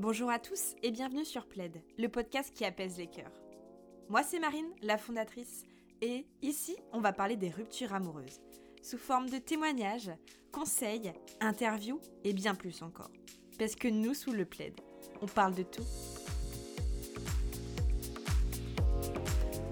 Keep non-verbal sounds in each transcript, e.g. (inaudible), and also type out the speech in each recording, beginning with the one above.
Bonjour à tous et bienvenue sur Plaid, le podcast qui apaise les cœurs. Moi c'est Marine, la fondatrice, et ici on va parler des ruptures amoureuses, sous forme de témoignages, conseils, interviews et bien plus encore. Parce que nous sous le Plaid, on parle de tout.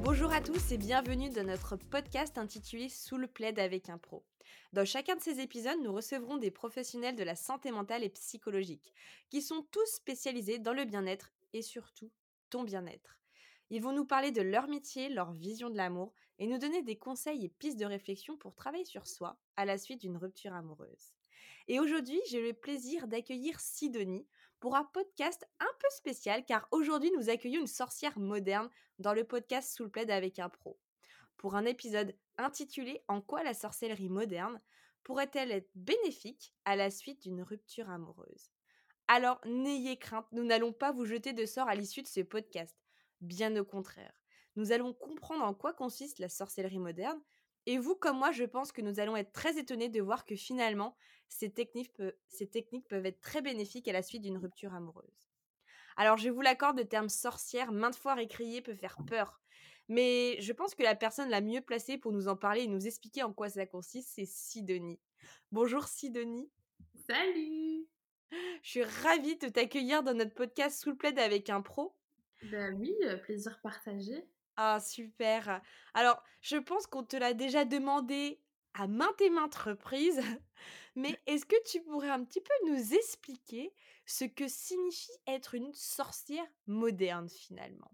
Bonjour à tous et bienvenue dans notre podcast intitulé Sous le plaid avec un pro. Dans chacun de ces épisodes, nous recevrons des professionnels de la santé mentale et psychologique, qui sont tous spécialisés dans le bien-être et surtout ton bien-être. Ils vont nous parler de leur métier, leur vision de l'amour et nous donner des conseils et pistes de réflexion pour travailler sur soi à la suite d'une rupture amoureuse. Et aujourd'hui, j'ai le plaisir d'accueillir Sidonie pour un podcast un peu spécial car aujourd'hui nous accueillons une sorcière moderne dans le podcast Sous le plaid avec un pro. Pour un épisode intitulé En quoi la sorcellerie moderne pourrait-elle être bénéfique à la suite d'une rupture amoureuse? Alors n'ayez crainte, nous n'allons pas vous jeter de sort à l'issue de ce podcast. Bien au contraire. Nous allons comprendre en quoi consiste la sorcellerie moderne et vous, comme moi, je pense que nous allons être très étonnés de voir que finalement, ces techniques, peuvent être très bénéfiques à la suite d'une rupture amoureuse. Alors, je vous l'accorde, le terme sorcière, maintes fois écrié, peut faire peur. Mais je pense que la personne la mieux placée pour nous en parler et nous expliquer en quoi ça consiste, c'est Sidonie. Bonjour Sidonie. Salut Je suis ravie de t'accueillir dans notre podcast Sous le plaid avec un pro. Ben oui, plaisir partagé. Ah, super. Alors, je pense qu'on te l'a déjà demandé à maintes et maintes reprises, (laughs) mais (laughs) est-ce que tu pourrais un petit peu nous expliquer ce que signifie être une sorcière moderne finalement?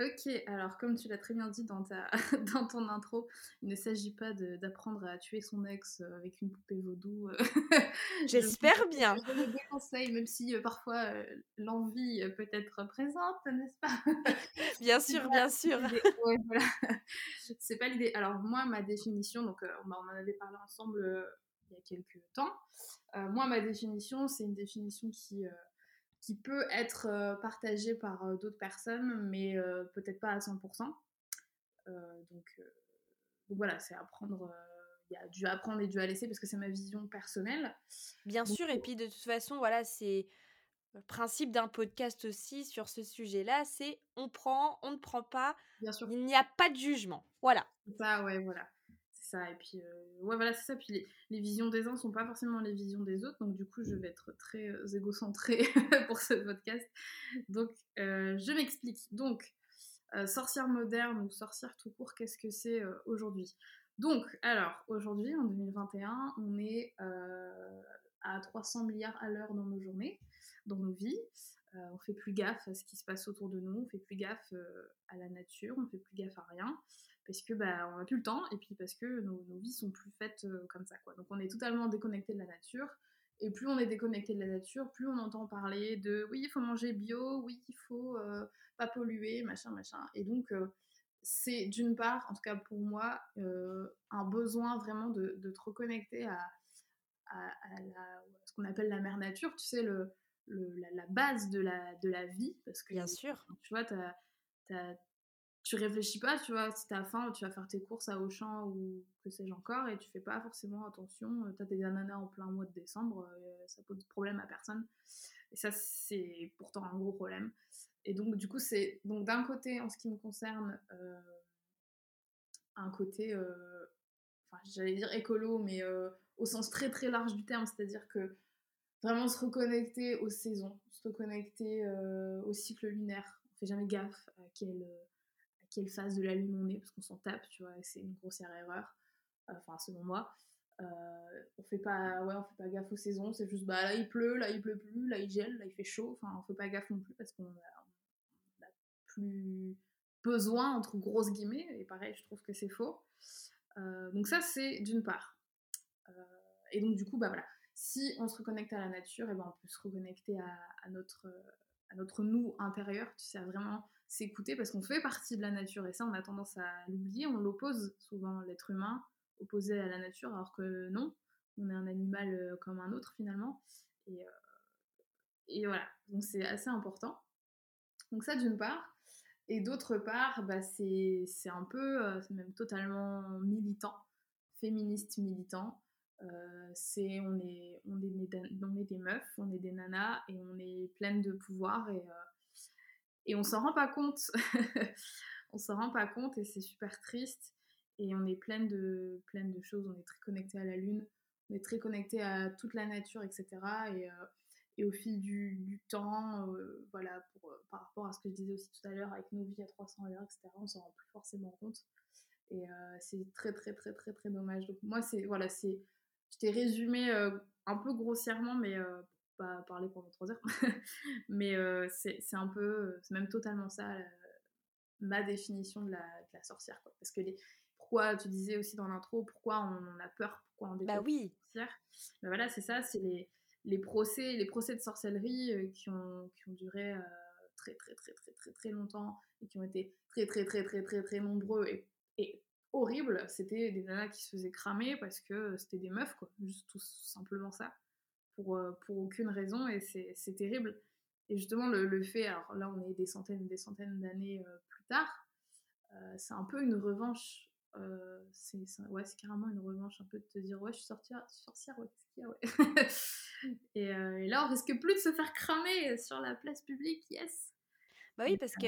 Ok, alors comme tu l'as très bien dit dans, ta, (laughs) dans ton intro, il ne s'agit pas d'apprendre à tuer son ex euh, avec une poupée vaudou. Euh. (laughs) J'espère bien. Je donne des conseils, même si euh, parfois l'envie peut être présente, n'est-ce pas? (laughs) Bien sûr, bien sûr. Ouais, voilà. C'est pas l'idée. Alors moi, ma définition, donc on en avait parlé ensemble il y a quelques temps. moi, ma définition, c'est une définition qui qui peut être partagé par d'autres personnes, mais peut-être pas à 100%. donc, voilà, c'est apprendre il y a du apprendre et du à laisser parce que c'est ma vision personnelle. Bien sûr, et puis de toute façon, voilà, c'est le principe d'un podcast aussi sur ce sujet-là, c'est on prend, on ne prend pas. Bien sûr. Il n'y a pas de jugement. Voilà. Ça, ouais, voilà Et puis, euh, ouais, voilà, c'est ça. Puis les, visions des uns sont pas forcément les visions des autres. Donc, du coup, je vais être très euh, égocentrée (laughs) pour ce podcast. Donc, euh, je m'explique. Donc, sorcière moderne ou sorcière tout court, qu'est-ce que c'est aujourd'hui? Donc, alors, aujourd'hui, en 2021, on est à 300 milliards à l'heure dans nos journées, dans nos vies. on fait plus gaffe à ce qui se passe autour de nous, on fait plus gaffe à la nature, on fait plus gaffe à rien parce que bah, on n'a plus le temps et puis parce que nos, vies sont plus faites euh, comme ça quoi. Donc on est totalement déconnecté de la nature et plus on est déconnecté de la nature, plus on entend parler de oui il faut manger bio, oui il faut euh, pas polluer machin machin et donc euh, c'est d'une part en tout cas pour moi un besoin vraiment de, de te reconnecter à, à, ce qu'on appelle la mère nature, tu sais le, la, base de la, de la vie parce que bien sûr tu vois tu as tu réfléchis pas, tu vois, si t'as faim, tu vas faire tes courses à Auchan ou que sais-je encore, et tu fais pas forcément attention, euh, t'as des ananas en plein mois de décembre, euh, ça pose problème à personne. Et ça, c'est pourtant un gros problème. Et donc, du coup, c'est donc d'un côté, en ce qui me concerne, euh, un côté, enfin, j'allais dire écolo, mais au sens très très large du terme, c'est-à-dire que vraiment se reconnecter aux saisons, se reconnecter au cycle lunaire. On fait jamais gaffe à quel quelle phase de la lune on est, parce qu'on s'en tape, tu vois, c'est une grossière erreur, enfin selon moi. Euh, on fait pas ouais on fait pas gaffe aux saisons c'est juste bah là il pleut là il pleut plus là il gèle là il fait chaud enfin on fait pas gaffe non plus parce qu'on a, plus besoin entre grosses guillemets et pareil je trouve que c'est faux. Euh, donc ça c'est d'une part. Euh, et donc du coup bah voilà. Si on se reconnecte à la nature et ben on peut se reconnecter à, à notre à notre nous intérieur tu sais vraiment s'écouter parce qu'on fait partie de la nature et ça on a tendance à l'oublier, on l'oppose souvent l'être humain opposé à la nature alors que non, on est un animal euh, comme un autre finalement et, euh, et voilà, donc c'est assez important. Donc ça d'une part, et d'autre part, bah, c'est un peu, euh, c'est même totalement militant, féministe militant. c'est on est, on, est, on est des meufs, on est des nanas et on est pleines de pouvoir et, et on s'en rend pas compte. (laughs) on s'en rend pas compte et c'est super triste. Et on est pleine de, de choses, on est très connecté à la lune, on est très connecté à toute la nature, etc. Et, et au fil du, temps, voilà, pour, par rapport à ce que je disais aussi tout à l'heure, avec nos vies à 300 à l'heure, etc., on s'en rend plus forcément compte. Et c'est très, très, très, très, très dommage. Donc, moi, c'est, voilà, c'est, je t'ai résumé un peu grossièrement, mais pas parler pendant trois heures. (laughs) mais c'est, c'est un peu, c'est même totalement ça, ma définition de la, de la sorcière. Quoi. Parce que les, pourquoi tu disais aussi dans l'intro, pourquoi on, a peur, pourquoi on déteste bah oui. la sorcière? Ben voilà, c'est ça, c'est les, les procès, les procès de sorcellerie qui, ont, qui ont duré très très très très très très longtemps et qui ont été très très très très très très nombreux et et horrible. C'était des nanas qui se faisaient cramer parce que c'était des meufs, quoi. Juste tout simplement ça. Pour, euh, pour aucune raison. Et c'est terrible. Et justement, le, le, fait, alors là, on est des centaines des centaines d'années euh, plus tard, euh, c'est un peu une revanche. c'est ouais, carrément une revanche, un peu de te dire, ouais, je suis sorcière, sorcière ouais, a, (laughs) et, et, là, on risque plus de se faire cramer sur la place publique, yes. Bah oui, parce que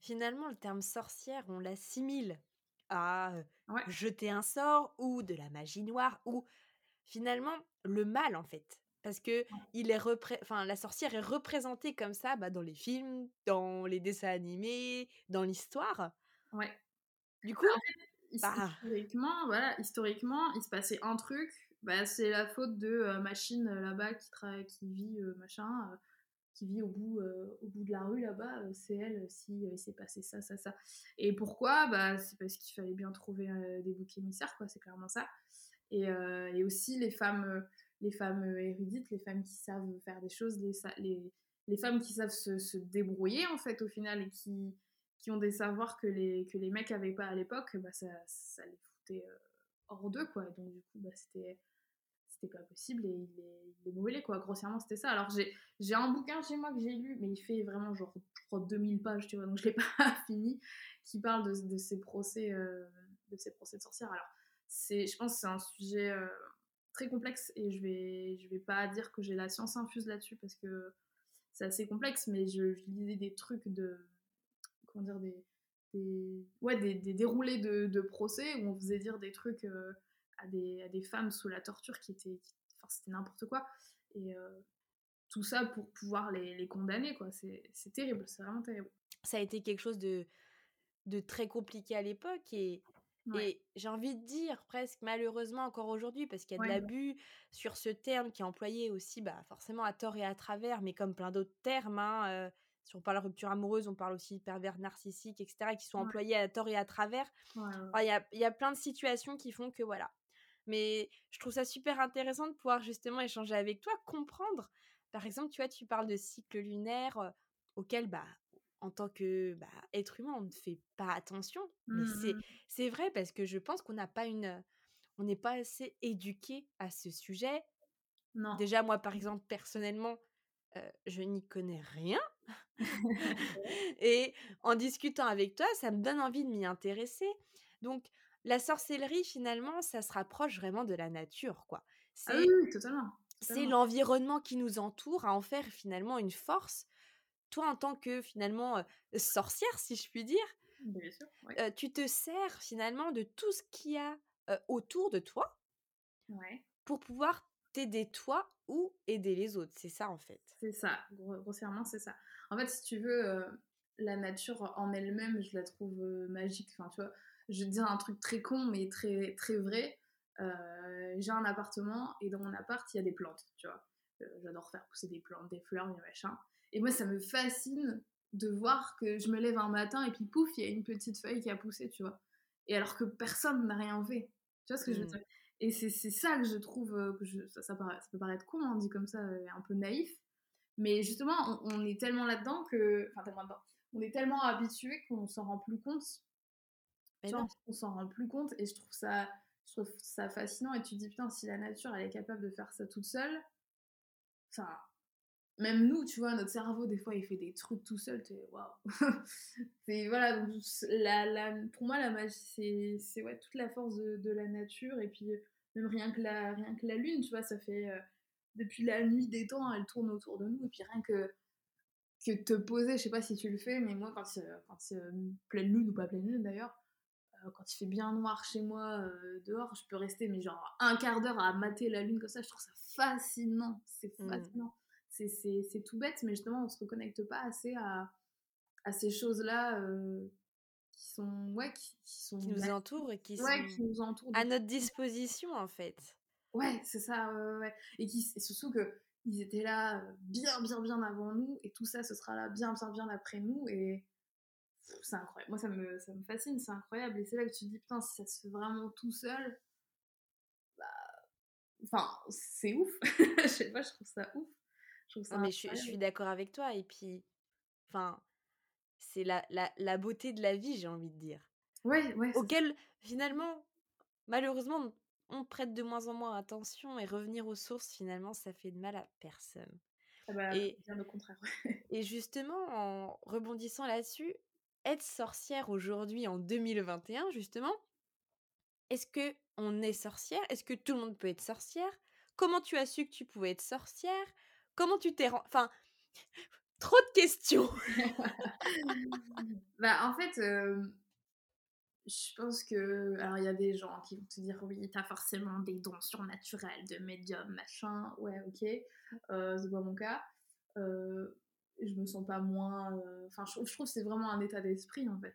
finalement, le terme sorcière, on l'assimile à jeter un sort ou de la magie noire ou finalement le mal en fait. Parce que il est enfin, la sorcière est représentée comme ça bah, dans les films, dans les dessins animés, dans l'histoire. Ouais. Du coup, bah historiquement, voilà, historiquement, il se passait un truc, bah, c'est la faute de machine là-bas qui, qui vit machin qui vit au bout, au bout de la rue là-bas, c'est elle si euh, s'est passé ça, ça, ça. Et pourquoi? Bah, C'est parce qu'il fallait bien trouver des boucs émissaires, quoi, c'est clairement ça. Et, et, aussi les femmes, les femmes érudites, les femmes qui savent faire des choses, les, les, les femmes qui savent se, se, débrouiller en fait au final et qui, qui ont des savoirs que les, que les mecs n'avaient pas à l'époque, bah, ça, ça les foutait hors d'eux, quoi. Donc du coup, bah, c'était pas possible et il est, il quoi. Grossièrement, c'était ça. Alors, j'ai un bouquin chez moi que j'ai lu, mais il fait vraiment genre, je crois, 2000 pages, tu vois, donc je l'ai (laughs) pas fini, qui parle de, de ces procès, euh, de ces procès de sorcières. Alors, je pense que c'est un sujet euh, très complexe et je vais, je vais pas dire que j'ai la science infuse là-dessus parce que c'est assez complexe, mais je, lisais des trucs de, comment dire, des, des ouais, des, des déroulés de, de, procès où on faisait dire des trucs euh, à des, à des femmes sous la torture qui étaient. enfin, c'était n'importe quoi. Et euh, tout ça pour pouvoir les, les condamner, quoi. C'est terrible, c'est vraiment terrible. Ça a été quelque chose de, de très compliqué à l'époque et. Et j'ai envie de dire presque malheureusement encore aujourd'hui parce qu'il y a de l'abus sur ce terme qui est employé aussi bah, forcément à tort et à travers, mais comme plein d'autres termes. Hein, euh, si on parle de rupture amoureuse, on parle aussi de pervers narcissiques, etc., qui sont employés à tort et à travers. Il y, a, y, a, plein de situations qui font que voilà, mais je trouve ça super intéressant de pouvoir justement échanger avec toi, comprendre. Par exemple, tu vois, tu parles de cycle lunaire auquel, bah, en tant que bah, être humain, on ne fait pas attention. Mais c'est, mmh c'est vrai parce que je pense qu'on n'a pas une, on n'est pas assez éduqué à ce sujet. Non. Déjà, moi, par exemple, personnellement, je n'y connais rien. (laughs) Et en discutant avec toi, ça me donne envie de m'y intéresser. Donc, la sorcellerie, finalement, ça se rapproche vraiment de la nature, quoi. Ah oui, totalement. C'est l'environnement qui nous entoure à en faire finalement une force. Toi, en tant que finalement sorcière, si je puis dire, Bien sûr, tu te sers finalement de tout ce qu'il y a autour de toi pour pouvoir t'aider toi ou aider les autres. C'est ça en fait? C'est ça, grossièrement, c'est ça. En fait, si tu veux, la nature en elle-même, je la trouve magique. Enfin, tu vois, je dire un truc très con, mais très, très vrai. J'ai un appartement et dans mon appart, il y a des plantes, tu vois. J'adore faire pousser des plantes, des fleurs, des machins. Et moi, ça me fascine de voir que je me lève un matin et puis pouf, il y a une petite feuille qui a poussé, tu vois. Et alors que personne n'a rien fait. Tu vois ce que je veux mmh. dire? Et c'est ça que je trouve, euh, que je, ça, ça, peut paraître con, on hein, dit comme ça, un peu naïf. Mais justement, on, est tellement là-dedans que. Enfin, tellement là-dedans. On est tellement habitué qu'on s'en rend plus compte on s'en rend plus compte et je trouve ça je trouve ça fascinant et tu te dis putain si la nature elle est capable de faire ça toute seule enfin même nous tu vois notre cerveau des fois il fait des trucs tout seul tu waouh (laughs) c'est voilà donc la, la, pour moi la magie c'est ouais toute la force de, de, la nature et puis même rien que la, rien que la lune, tu vois, ça fait depuis la nuit des temps, elle tourne autour de nous, et puis rien que que te poser, je sais pas si tu le fais, mais moi quand c'est quand pleine lune ou pas pleine lune d'ailleurs, quand il fait bien noir chez moi dehors, je peux rester mais genre un quart d'heure à mater la lune comme ça, je trouve ça fascinant, c'est mmh. C'est tout bête, mais justement on se reconnecte pas assez à, à ces choses-là qui sont ouais qui, sont qui nous entourent et qui sont qui nous entourent à notre disposition en fait. Ouais, c'est ça, ouais, Et, qui, et surtout que ils étaient là bien, bien, bien avant nous, et tout ça, ce sera là bien, bien, bien après nous, et c'est incroyable. Moi, ça me, ça me fascine, c'est incroyable. Et c'est là que tu te dis, putain, si ça se fait vraiment tout seul, bah. Enfin, c'est ouf. (laughs) je sais pas, je trouve ça ouf. Je trouve ça mais je, je, suis d'accord avec toi, et puis. Enfin, c'est la, la, la, beauté de la vie, j'ai envie de dire. Ouais, ouais. Auquel, finalement, malheureusement, on prête de moins en moins attention et revenir aux sources, finalement, ça fait de mal à personne. Ah bah, et, bien au contraire. (laughs) et justement, en rebondissant là-dessus, être sorcière aujourd'hui en 2021, justement, est-ce que on est sorcière? Est-ce que tout le monde peut être sorcière? Comment tu as su que tu pouvais être sorcière? Comment tu t'es... Enfin, (laughs) trop de questions (laughs) Bah, en fait, je pense que. Alors, il y a des gens qui vont te dire oui, t'as forcément des dons surnaturels de médium, machin. Ouais, ok. Euh, c'est pas mon cas. Je me sens pas moins. Enfin, je, trouve que c'est vraiment un état d'esprit en fait.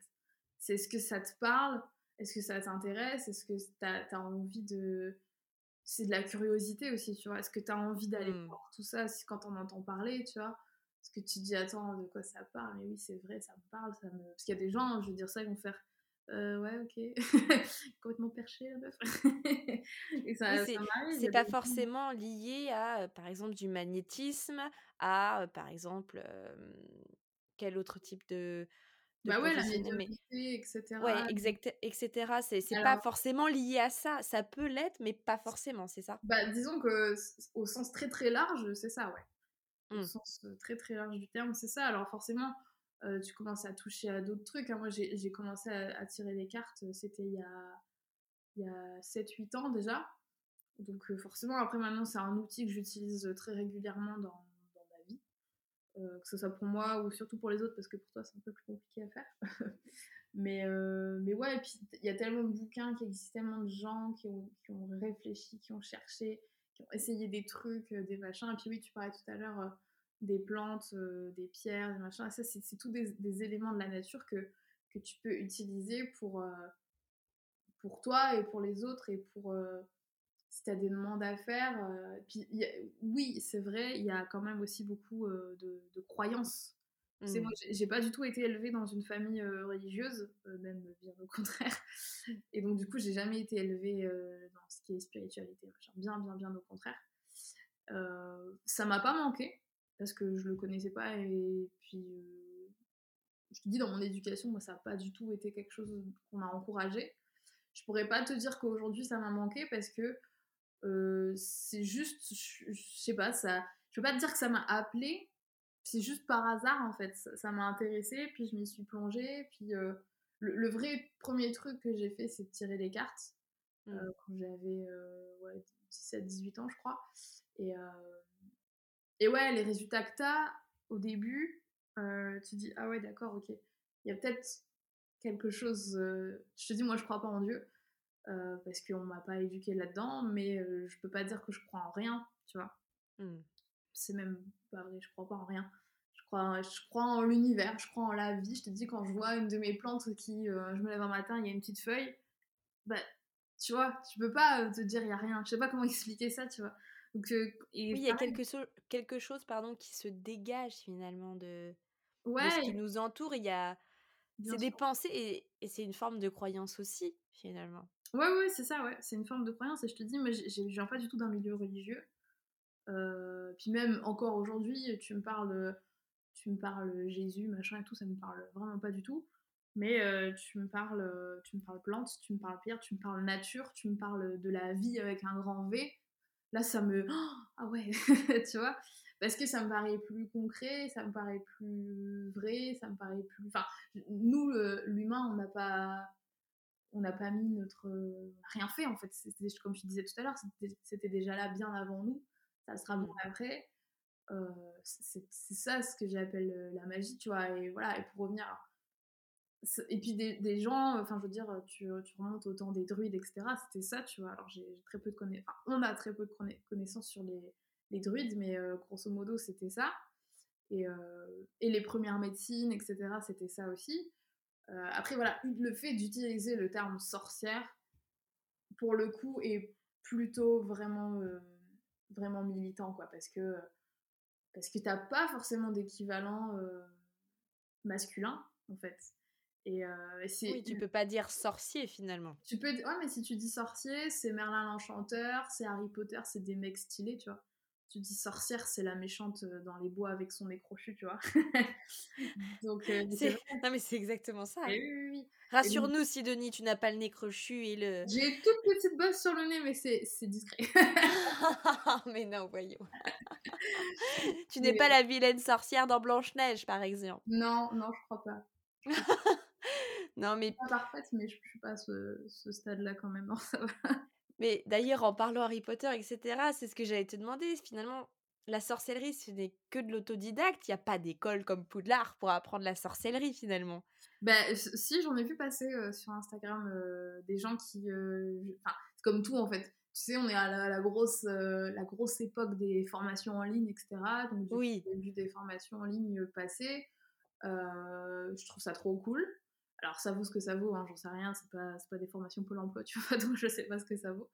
C'est est-ce que ça te parle? Est-ce que ça t'intéresse? Est-ce que t'as as envie de. C'est de la curiosité aussi, tu vois. Est-ce que t'as envie d'aller mmh. voir tout ça? Quand on entend parler, tu vois Est-ce que tu te dis, attends, de quoi ça parle? Mais oui, c'est vrai, ça me parle. Ça me... Parce qu'il y a des gens, je veux dire ça, ils vont faire euh, ouais, ok. (laughs) Complètement perché, la meuf. (laughs) c'est pas forcément lié à, par exemple, du magnétisme, à, par exemple, quel autre type de. De bah ouais, la médiumnité, etc. Ouais, exact, etc. C'est pas forcément lié à ça. Ça peut l'être, mais pas forcément, c'est ça? Bah, disons que, au sens très très large, c'est ça, ouais. Au mmh. sens très très large du terme, c'est ça. Alors, forcément euh, tu commences à toucher à d'autres trucs. Hein. Moi, j'ai commencé à, tirer les cartes, c'était il y a, il y a 7-8 ans déjà. Donc euh, forcément, après maintenant, c'est un outil que j'utilise très régulièrement dans. Que ce soit pour moi ou surtout pour les autres, parce que pour toi, c'est un peu plus compliqué à faire. (laughs) mais, mais ouais, et puis il y a tellement de bouquins qui existent, tellement de gens qui ont, qui ont réfléchi, qui ont cherché, qui ont essayé des trucs, des machins. Et puis oui, tu parlais tout à l'heure des plantes, euh, des pierres, des machins. ça, c'est tous des, éléments de la nature que, que tu peux utiliser pour, euh, pour toi et pour les autres et pour euh, si tu as des demandes à faire. puis, oui, c'est vrai, il y a quand même aussi beaucoup de, de, croyances. Mmh. Moi, j'ai pas du tout été élevée dans une famille religieuse, même bien au (laughs) contraire. Et donc, du coup, j'ai jamais été élevée dans ce qui est spiritualité, bien, bien, bien au contraire. ça m'a pas manqué, parce que je le connaissais pas et puis euh, je te dis dans mon éducation moi ça n'a pas du tout été quelque chose qu'on m'a encouragé je pourrais pas te dire qu'aujourd'hui ça m'a manqué parce que euh, c'est juste je, sais pas ça je peux pas te dire que ça m'a appelé c'est juste par hasard en fait ça m'a intéressé puis je m'y suis plongée puis euh, le, vrai premier truc que j'ai fait c'est de tirer les cartes mmh. quand j'avais ouais, 17 18 ans je crois et et ouais, les résultats que tu as au début, tu dis, ah ouais, d'accord, ok. Il y a peut-être quelque chose. Je te dis, moi, je crois pas en Dieu, euh, parce qu'on m'a pas éduqué là-dedans, mais je peux pas dire que je crois en rien, tu vois. Mmh. C'est même pas vrai, je crois pas en rien. Je crois, je crois en l'univers, je crois en la vie. Je te dis, quand je vois une de mes plantes qui, je me lève un matin, il y a une petite feuille, bah, tu vois, tu peux pas te dire, il y a rien. Je sais pas comment expliquer ça, tu vois. Donc, oui, il y a quelque, quelque chose pardon, qui se dégage finalement de, ouais. ce qui nous entoure. Il y a, c'est des pensées et, et c'est une forme de croyance aussi finalement. Ouais, ouais, c'est ça, ouais. C'est une forme de croyance. Et je te dis, moi, je viens pas du tout d'un milieu religieux. Euh, puis même encore aujourd'hui, tu me parles, tu me parles Jésus, machin et tout, ça me parle vraiment pas du tout. Mais euh, tu me parles, tu me parles plantes, tu me parles pierre, tu me parles nature, tu me parles de la vie avec un grand V là ça me (gasps) ah ouais (laughs) tu vois parce que ça me paraît plus concret ça me paraît plus vrai ça me paraît plus enfin nous l'humain on n'a pas on n'a pas mis notre. n'a rien fait en fait. Comme je disais tout à l'heure, c'était, déjà là bien avant nous. Ça sera bien mmh. après. c'est, ça ce que j'appelle la magie, tu vois. Et voilà, et pour revenir. Et puis des, gens, enfin je veux dire, tu, tu remontes au temps des druides, etc. C'était ça, tu vois. Alors j'ai, très peu de connaissances. Enfin, on a très peu de connaissances sur les, les druides, mais grosso modo c'était ça. Et, et, les premières médecines, etc. C'était ça aussi. Euh, après, voilà, le fait d'utiliser le terme sorcière, pour le coup, est plutôt vraiment, euh, vraiment militant, quoi, parce que, parce que t'as pas forcément d'équivalent euh, masculin, en fait. Et oui, tu peux pas dire sorcier finalement. Tu peux, ouais, mais si tu dis sorcier, c'est Merlin l'Enchanteur, c'est Harry Potter, c'est des mecs stylés, tu vois tu dis sorcière, c'est la méchante euh, dans les bois avec son nez crochu, tu vois. (laughs) Donc, euh, non, mais c'est exactement ça. Rassure-nous, Sidonie, tu n'as pas le nez crochu et le. (laughs) J'ai une toute petite bosse sur le nez, mais c'est discret. (laughs) mais non, voyons. tu n'es pas la vilaine sorcière dans Blanche-Neige, par exemple. Non, non, je crois pas. non, mais. Pas parfaite, mais je, ne suis pas à ce, ce stade-là quand même. Non, ça va. Mais d'ailleurs, en parlant Harry Potter, etc., c'est ce que j'allais te demander. Finalement, la sorcellerie, ce n'est que de l'autodidacte. Il n'y a pas d'école comme Poudlard pour apprendre la sorcellerie, finalement. Ben, si, j'en ai vu passer sur Instagram des gens qui. Enfin, c'est comme tout, en fait. Tu sais, on est à la, grosse, la grosse époque des formations en ligne, etc. Donc, oui. j'ai vu des formations en ligne passer. je trouve ça trop cool. Alors ça vaut ce que ça vaut, hein, j'en sais rien, c'est pas, pas des formations Pôle emploi, tu vois, (laughs) donc je sais pas ce que ça vaut.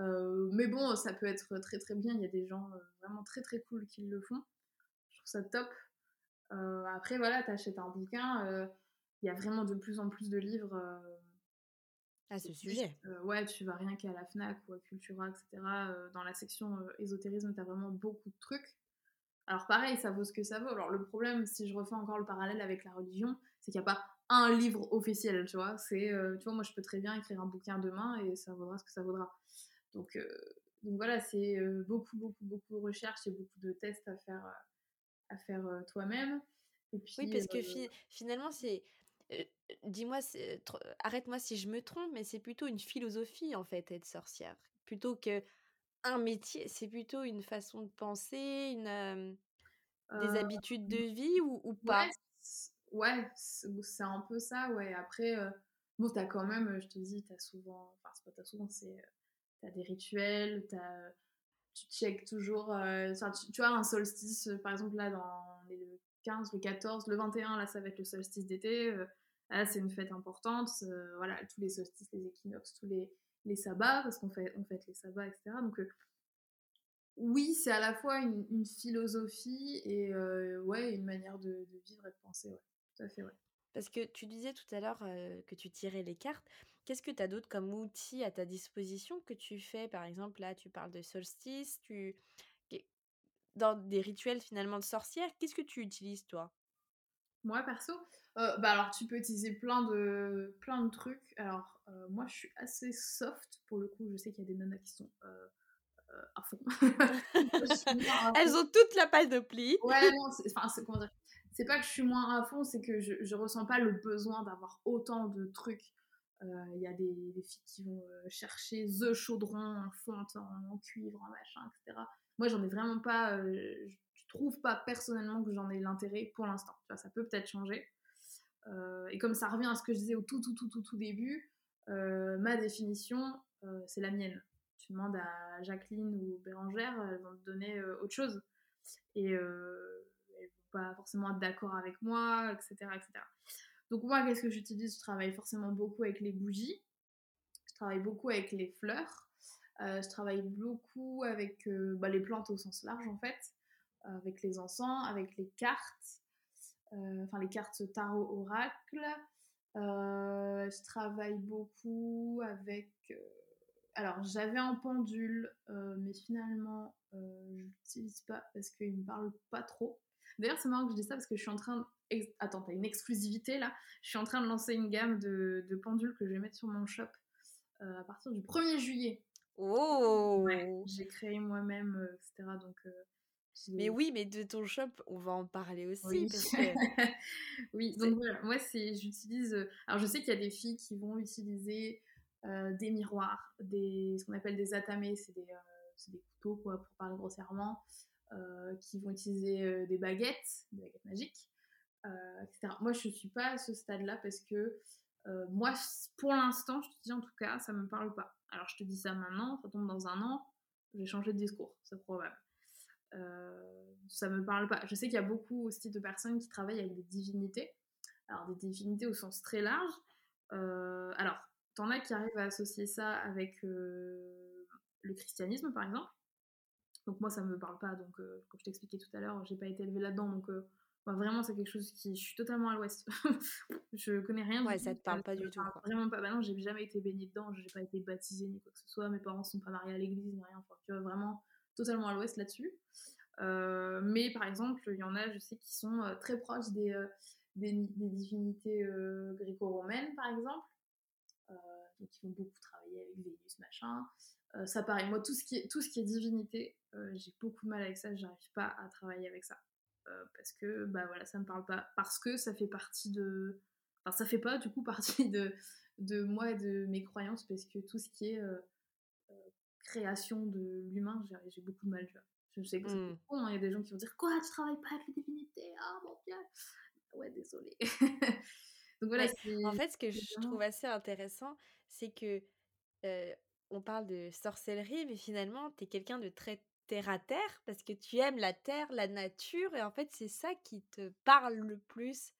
Euh, mais bon, ça peut être très très bien, il y a des gens euh, vraiment très très cool qui le font. Je trouve ça top. Euh, après, voilà, t'achètes un bouquin, il y a vraiment de plus en plus de livres. à ce sujet. ouais, tu vas rien qu'à la FNAC ou à Cultura, etc. dans la section ésotérisme, t'as vraiment beaucoup de trucs. Alors pareil, ça vaut ce que ça vaut. Alors le problème, si je refais encore le parallèle avec la religion, c'est qu'il n'y a pas un livre officiel, tu vois. C'est, euh, tu vois, moi je peux très bien écrire un bouquin demain et ça vaudra ce que ça vaudra. Donc, euh, donc voilà, c'est euh, beaucoup, beaucoup, beaucoup de recherches et beaucoup de tests à faire, à faire toi-même. Oui, parce que finalement, c'est. Dis-moi, arrête-moi si je me trompe, mais c'est plutôt une philosophie en fait, être sorcière. Plutôt que un métier, c'est plutôt une façon de penser, une, des habitudes de vie ou, ou pas? ouais, c'est un peu ça, ouais. Après, euh, bon, t'as quand même, je te dis, t'as souvent, enfin, c'est pas t'as souvent, c'est, euh, t'as des rituels, t'as, tu check toujours, euh, tu, vois, un solstice, par exemple, là, dans les, le 15, le 14, le 21, là, ça va être le solstice d'été, là, c'est une fête importante, voilà, tous les solstices, les équinoxes, tous les, les sabbats, parce qu'on fait, on fête les sabbats, etc. Donc, oui, c'est à la fois une, philosophie et ouais, une manière de, de, vivre et de penser, ouais fait, Parce que tu disais tout à l'heure que tu tirais les cartes. Qu'est-ce que tu as d'autre comme outil à ta disposition que tu fais? Par exemple, là, tu parles de solstice, tu... dans des rituels finalement de sorcière, qu'est-ce que tu utilises toi? Moi, perso bah alors tu peux utiliser plein de, plein de trucs. Alors moi je suis assez soft pour le coup, je sais qu'il y a des nanas qui sont à fond. (laughs) (laughs) Elles ont toute la paille de pli. Ouais, non, enfin, c'est comment dire? C'est pas que je suis moins à fond, c'est que je, ressens pas le besoin d'avoir autant de trucs. Il euh, y a des, filles qui vont euh, chercher the chaudron en fonte, en, cuivre, en machin, etc. Moi, j'en ai vraiment pas. Euh, je trouve pas personnellement que j'en ai l'intérêt pour l'instant. Ça peut peut-être changer. et comme ça revient à ce que je disais au tout, tout, tout, tout, tout début, ma définition, c'est la mienne. Tu demandes à Jacqueline ou Bérangère, elles vont te donner autre chose. Et pas forcément d'accord avec moi, etc., etc. Donc moi, qu'est-ce que j'utilise? Je travaille forcément beaucoup avec les bougies, je travaille beaucoup avec les fleurs, euh, je travaille beaucoup avec euh, bah, les plantes au sens large en fait, euh, avec les encens, avec les cartes, enfin les cartes tarot oracle. je travaille beaucoup avec... alors j'avais un pendule, mais finalement je l'utilise pas parce qu'il me parle pas trop. D'ailleurs, c'est marrant que je dis ça parce que je suis en train. De... Attends, t'as une exclusivité là. Je suis en train de lancer une gamme de, pendules que je vais mettre sur mon shop euh, à partir du 1er juillet. Oh J'ai créé moi-même, euh, etc. Donc, euh, Mais oui, mais de ton shop, on va en parler aussi Oui. parce (laughs) que Oui, donc voilà, moi c'est j'utilise, alors je sais qu'il y a des filles qui vont utiliser, des miroirs, des ce qu'on appelle des atamés, c'est des, des couteaux quoi, pour parler grossièrement, qui vont utiliser, heu, des baguettes, des baguettes magiques, heu, et cetera. Moi je suis pas à ce stade-là parce que, moi pour l'instant, je te dis en tout cas, ça me parle pas. Alors je te dis ça maintenant, ça tombe dans un an, je vais changer de discours, c'est probable. Heu, ça me parle pas. Je sais qu'il y a beaucoup aussi de personnes qui travaillent avec des divinités. Alors des divinités au sens très large. Heu, alors, t'en as qui arrivent à associer ça avec, le christianisme par exemple. Donc moi ça me parle pas, donc heu, comme je t'expliquais tout à l'heure, j'ai pas été élevée là-dedans, donc moi vraiment c'est quelque chose qui je suis totalement à l'ouest. (laughs) Je connais rien ouais, ça te parle pas du tout, quoi. vraiment pas. Bah non, j'ai jamais été baignée dedans, j'ai pas été baptisée ni quoi que ce soit, mes parents sont pas mariés à l'église ni rien, enfin tu vois? Vraiment totalement à l'ouest là-dessus. Heu, mais par exemple, il y en a, je sais, qui sont, heu, très proches des, des des divinités, gréco-romaines, par exemple. Donc ils vont beaucoup travailler avec Vénus, machin. Heu, ça pareil, moi tout ce qui est tout ce qui est divinité, heu, j'ai beaucoup de mal avec ça, j'arrive pas à travailler avec ça. Heu, parce que, bah, voilà, ça me parle pas. Parce que ça fait partie de enfin ça fait pas du coup (laughs) partie de de moi et de mes croyances parce que tout ce qui est, création de l'humain, j'ai beaucoup de mal, tu vois? Je sais que c'est Mmh. con, hein, il y a des gens qui vont dire: «Quoi? Tu travailles pas avec les divinités? Ah mon Dieu!» ouais, désolée. (laughs) Donc voilà, Mais en fait, ce que je trouve assez intéressant, c'est que, on parle de sorcellerie, mais finalement, tu es quelqu'un de très terre à terre parce que tu aimes la terre, la nature et en fait, c'est ça qui te parle le plus,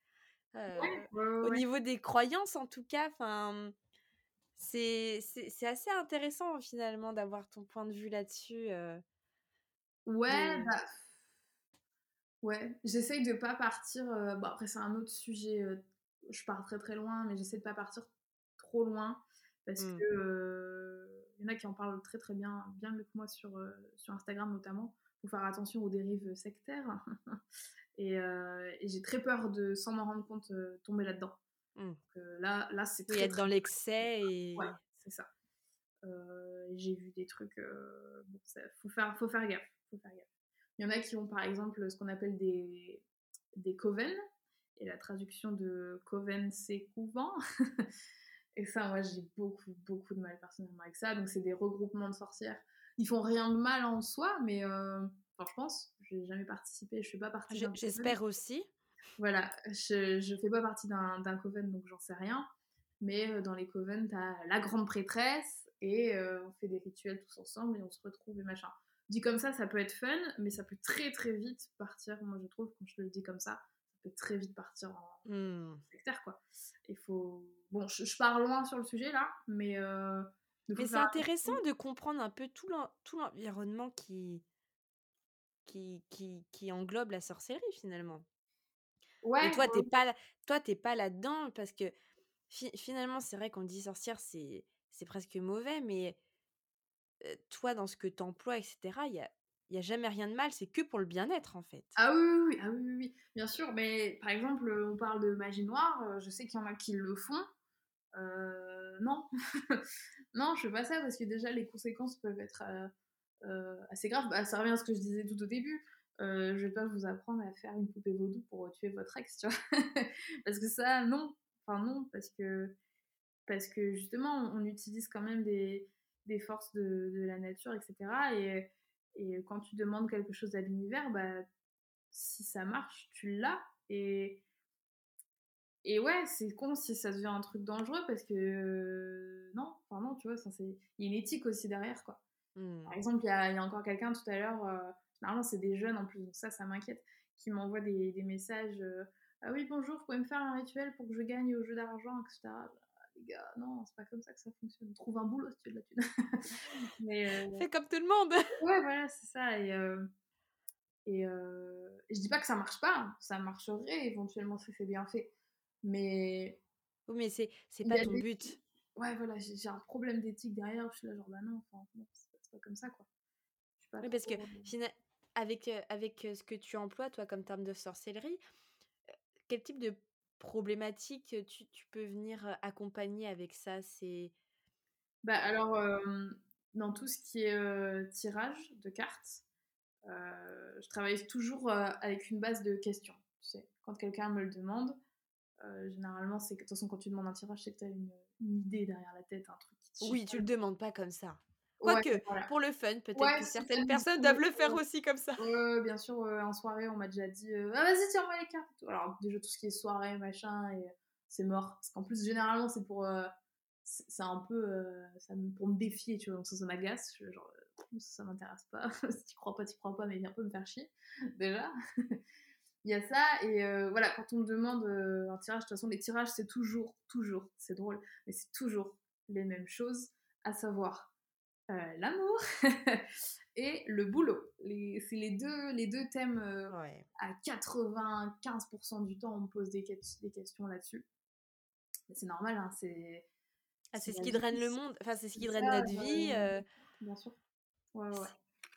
ouais, heu, ouais, ouais, au niveau des croyances en tout cas, enfin, c'est assez intéressant finalement d'avoir ton point de vue là-dessus, heu, Ouais, de bah, ouais, j'essaye de pas partir, heu, bon après c'est un autre sujet, je pars très, très loin, mais j'essaie de pas partir trop loin parce mmh, que, heu, il y en a qui en parlent très, très bien, bien mieux que moi sur, heu, sur Instagram notamment. Faut faire attention aux dérives sectaires (laughs) et heu et j'ai très peur de, sans m'en rendre compte, heu, tomber là-dedans. mmh. Là là, c'est très, être très dans l'excès Ouais, et c'est ça. J'ai vu des trucs, bon ça faut faire faut faire gaffe, faut faire gaffe. Il y en a qui ont par exemple ce qu'on appelle des des coven et la traduction de coven c'est couvent (laughs) et ça moi j'ai beaucoup, beaucoup de mal personnellement avec ça. Donc c'est des regroupements de sorcières. Ils font rien de mal en soi, mais heu, enfin je pense, j'ai jamais participé, je fais pas partie coven. j'espère aussi. Voilà, je je fais pas partie d'un coven donc j'en sais rien. Mais heu, dans les covens, tu as la grande prêtresse et heu, on fait des rituels tous ensemble et on se retrouve et machin. Dit comme ça, ça peut être fun, mais ça peut très, très vite partir, moi je trouve, quand je te le dis comme ça peut très vite partir en Mmh. sectaire, quoi. Il faut bon, je je pars loin sur le sujet là, mais il Mais c'est intéressant de comprendre un peu tout l'en tout l'environnement qui qui qui qui englobe la sorcellerie finalement. Et Ouais, toi, tu es ouais, pas là toi, tu es pas là-dedans parce que fi finalement, c'est vrai qu'on dit sorcière, c'est c'est presque mauvais, mais, heu, toi, dans ce que tu emploies et cetera, il y a il y a jamais rien de mal, c'est que pour le bien-être, en fait. Ah oui, oui, ah oui, bien sûr, mais par exemple, on parle de magie noire, heu, je sais qu'il y en a qui le font, Heu, non. (laughs) Non, je fais pas ça parce que déjà les conséquences peuvent être, assez graves. Bah, ça revient à ce que je disais tout au début. Heu, je vais pas vous apprendre à faire une poupée vaudou pour, tuer votre ex, tu vois? (laughs) Parce que ça, non. Enfin non, parce que parce que justement, on utilise quand même des des forces de la nature et cetera et et quand tu demandes quelque chose à l'univers, bah, si ça marche, tu l'as et et ouais, c'est con si ça devient un truc dangereux parce que euh, non, enfin non, tu vois, ça, c'est... il y a une éthique aussi derrière, quoi. Par Mmh. exemple, il y a, il y a encore quelqu'un tout à l'heure, euh, généralement c'est des jeunes en plus, donc ça, ça m'inquiète, qui m'envoie des, des messages euh, Ah oui, bonjour, vous pouvez me faire un rituel pour que je gagne au jeu d'argent, etc. Les gars, non, c'est pas comme ça que ça fonctionne. Trouve un boulot si tu veux de la thune. (laughs) Mais euh, Fais comme tout le monde! (laughs) ouais, voilà, c'est ça. Et, euh, et euh, je dis pas que ça marche pas, hein. ça marcherait éventuellement si c'est bien fait. Mais Oui, mais c'est pas ton des but. ouais, voilà, j'ai j'ai un problème d'éthique derrière, je suis là genre: «Bah non, enfin, non, c'est pas c'est pas comme ça, quoi». Je suis pas Oui, parce que trop, avec, avec, ce que tu emploies, toi, comme terme de sorcellerie, quel type de problématique, tu tu peux venir, accompagner avec ça? C'est bah, alors, dans tout ce qui est, tirage de cartes, je travaille toujours avec une base de questions. Tu sais, quand quelqu'un me le demande, généralement, c'est que de toute façon, quand tu demandes un tirage, c'est que tu as une, idée derrière la tête, un truc Oui, tu le demandes pas comme ça. Quoique, pour le fun, peut-être que certaines personnes doivent le faire aussi comme ça. Bien sûr, en soirée, on m'a déjà dit ah, vas-y, tiens-moi les cartes. Alors, déjà, tout ce qui est soirée, machin, et c'est mort. Parce qu'en plus, généralement, c'est pour. c'est un peu. ça, pour me défier, tu vois, donc ça, ça m'agace. Genre, ça m'intéresse pas. (laughs) si tu crois pas, tu crois pas, mais viens pas me faire chier, (laughs) déjà. (laughs) Il y a ça, et voilà, quand on me demande un tirage, de toute façon, les tirages, c'est toujours, toujours, c'est drôle, mais c'est toujours les mêmes choses, à savoir l'amour (laughs) et le boulot. C'est les deux, les deux thèmes à 95% du temps, on me pose des, des questions là-dessus. C'est normal, hein, c'est. Ah, c'est ce qui draine le monde, enfin, c'est ce qui draine notre vie. Bien sûr. Ouais, ouais.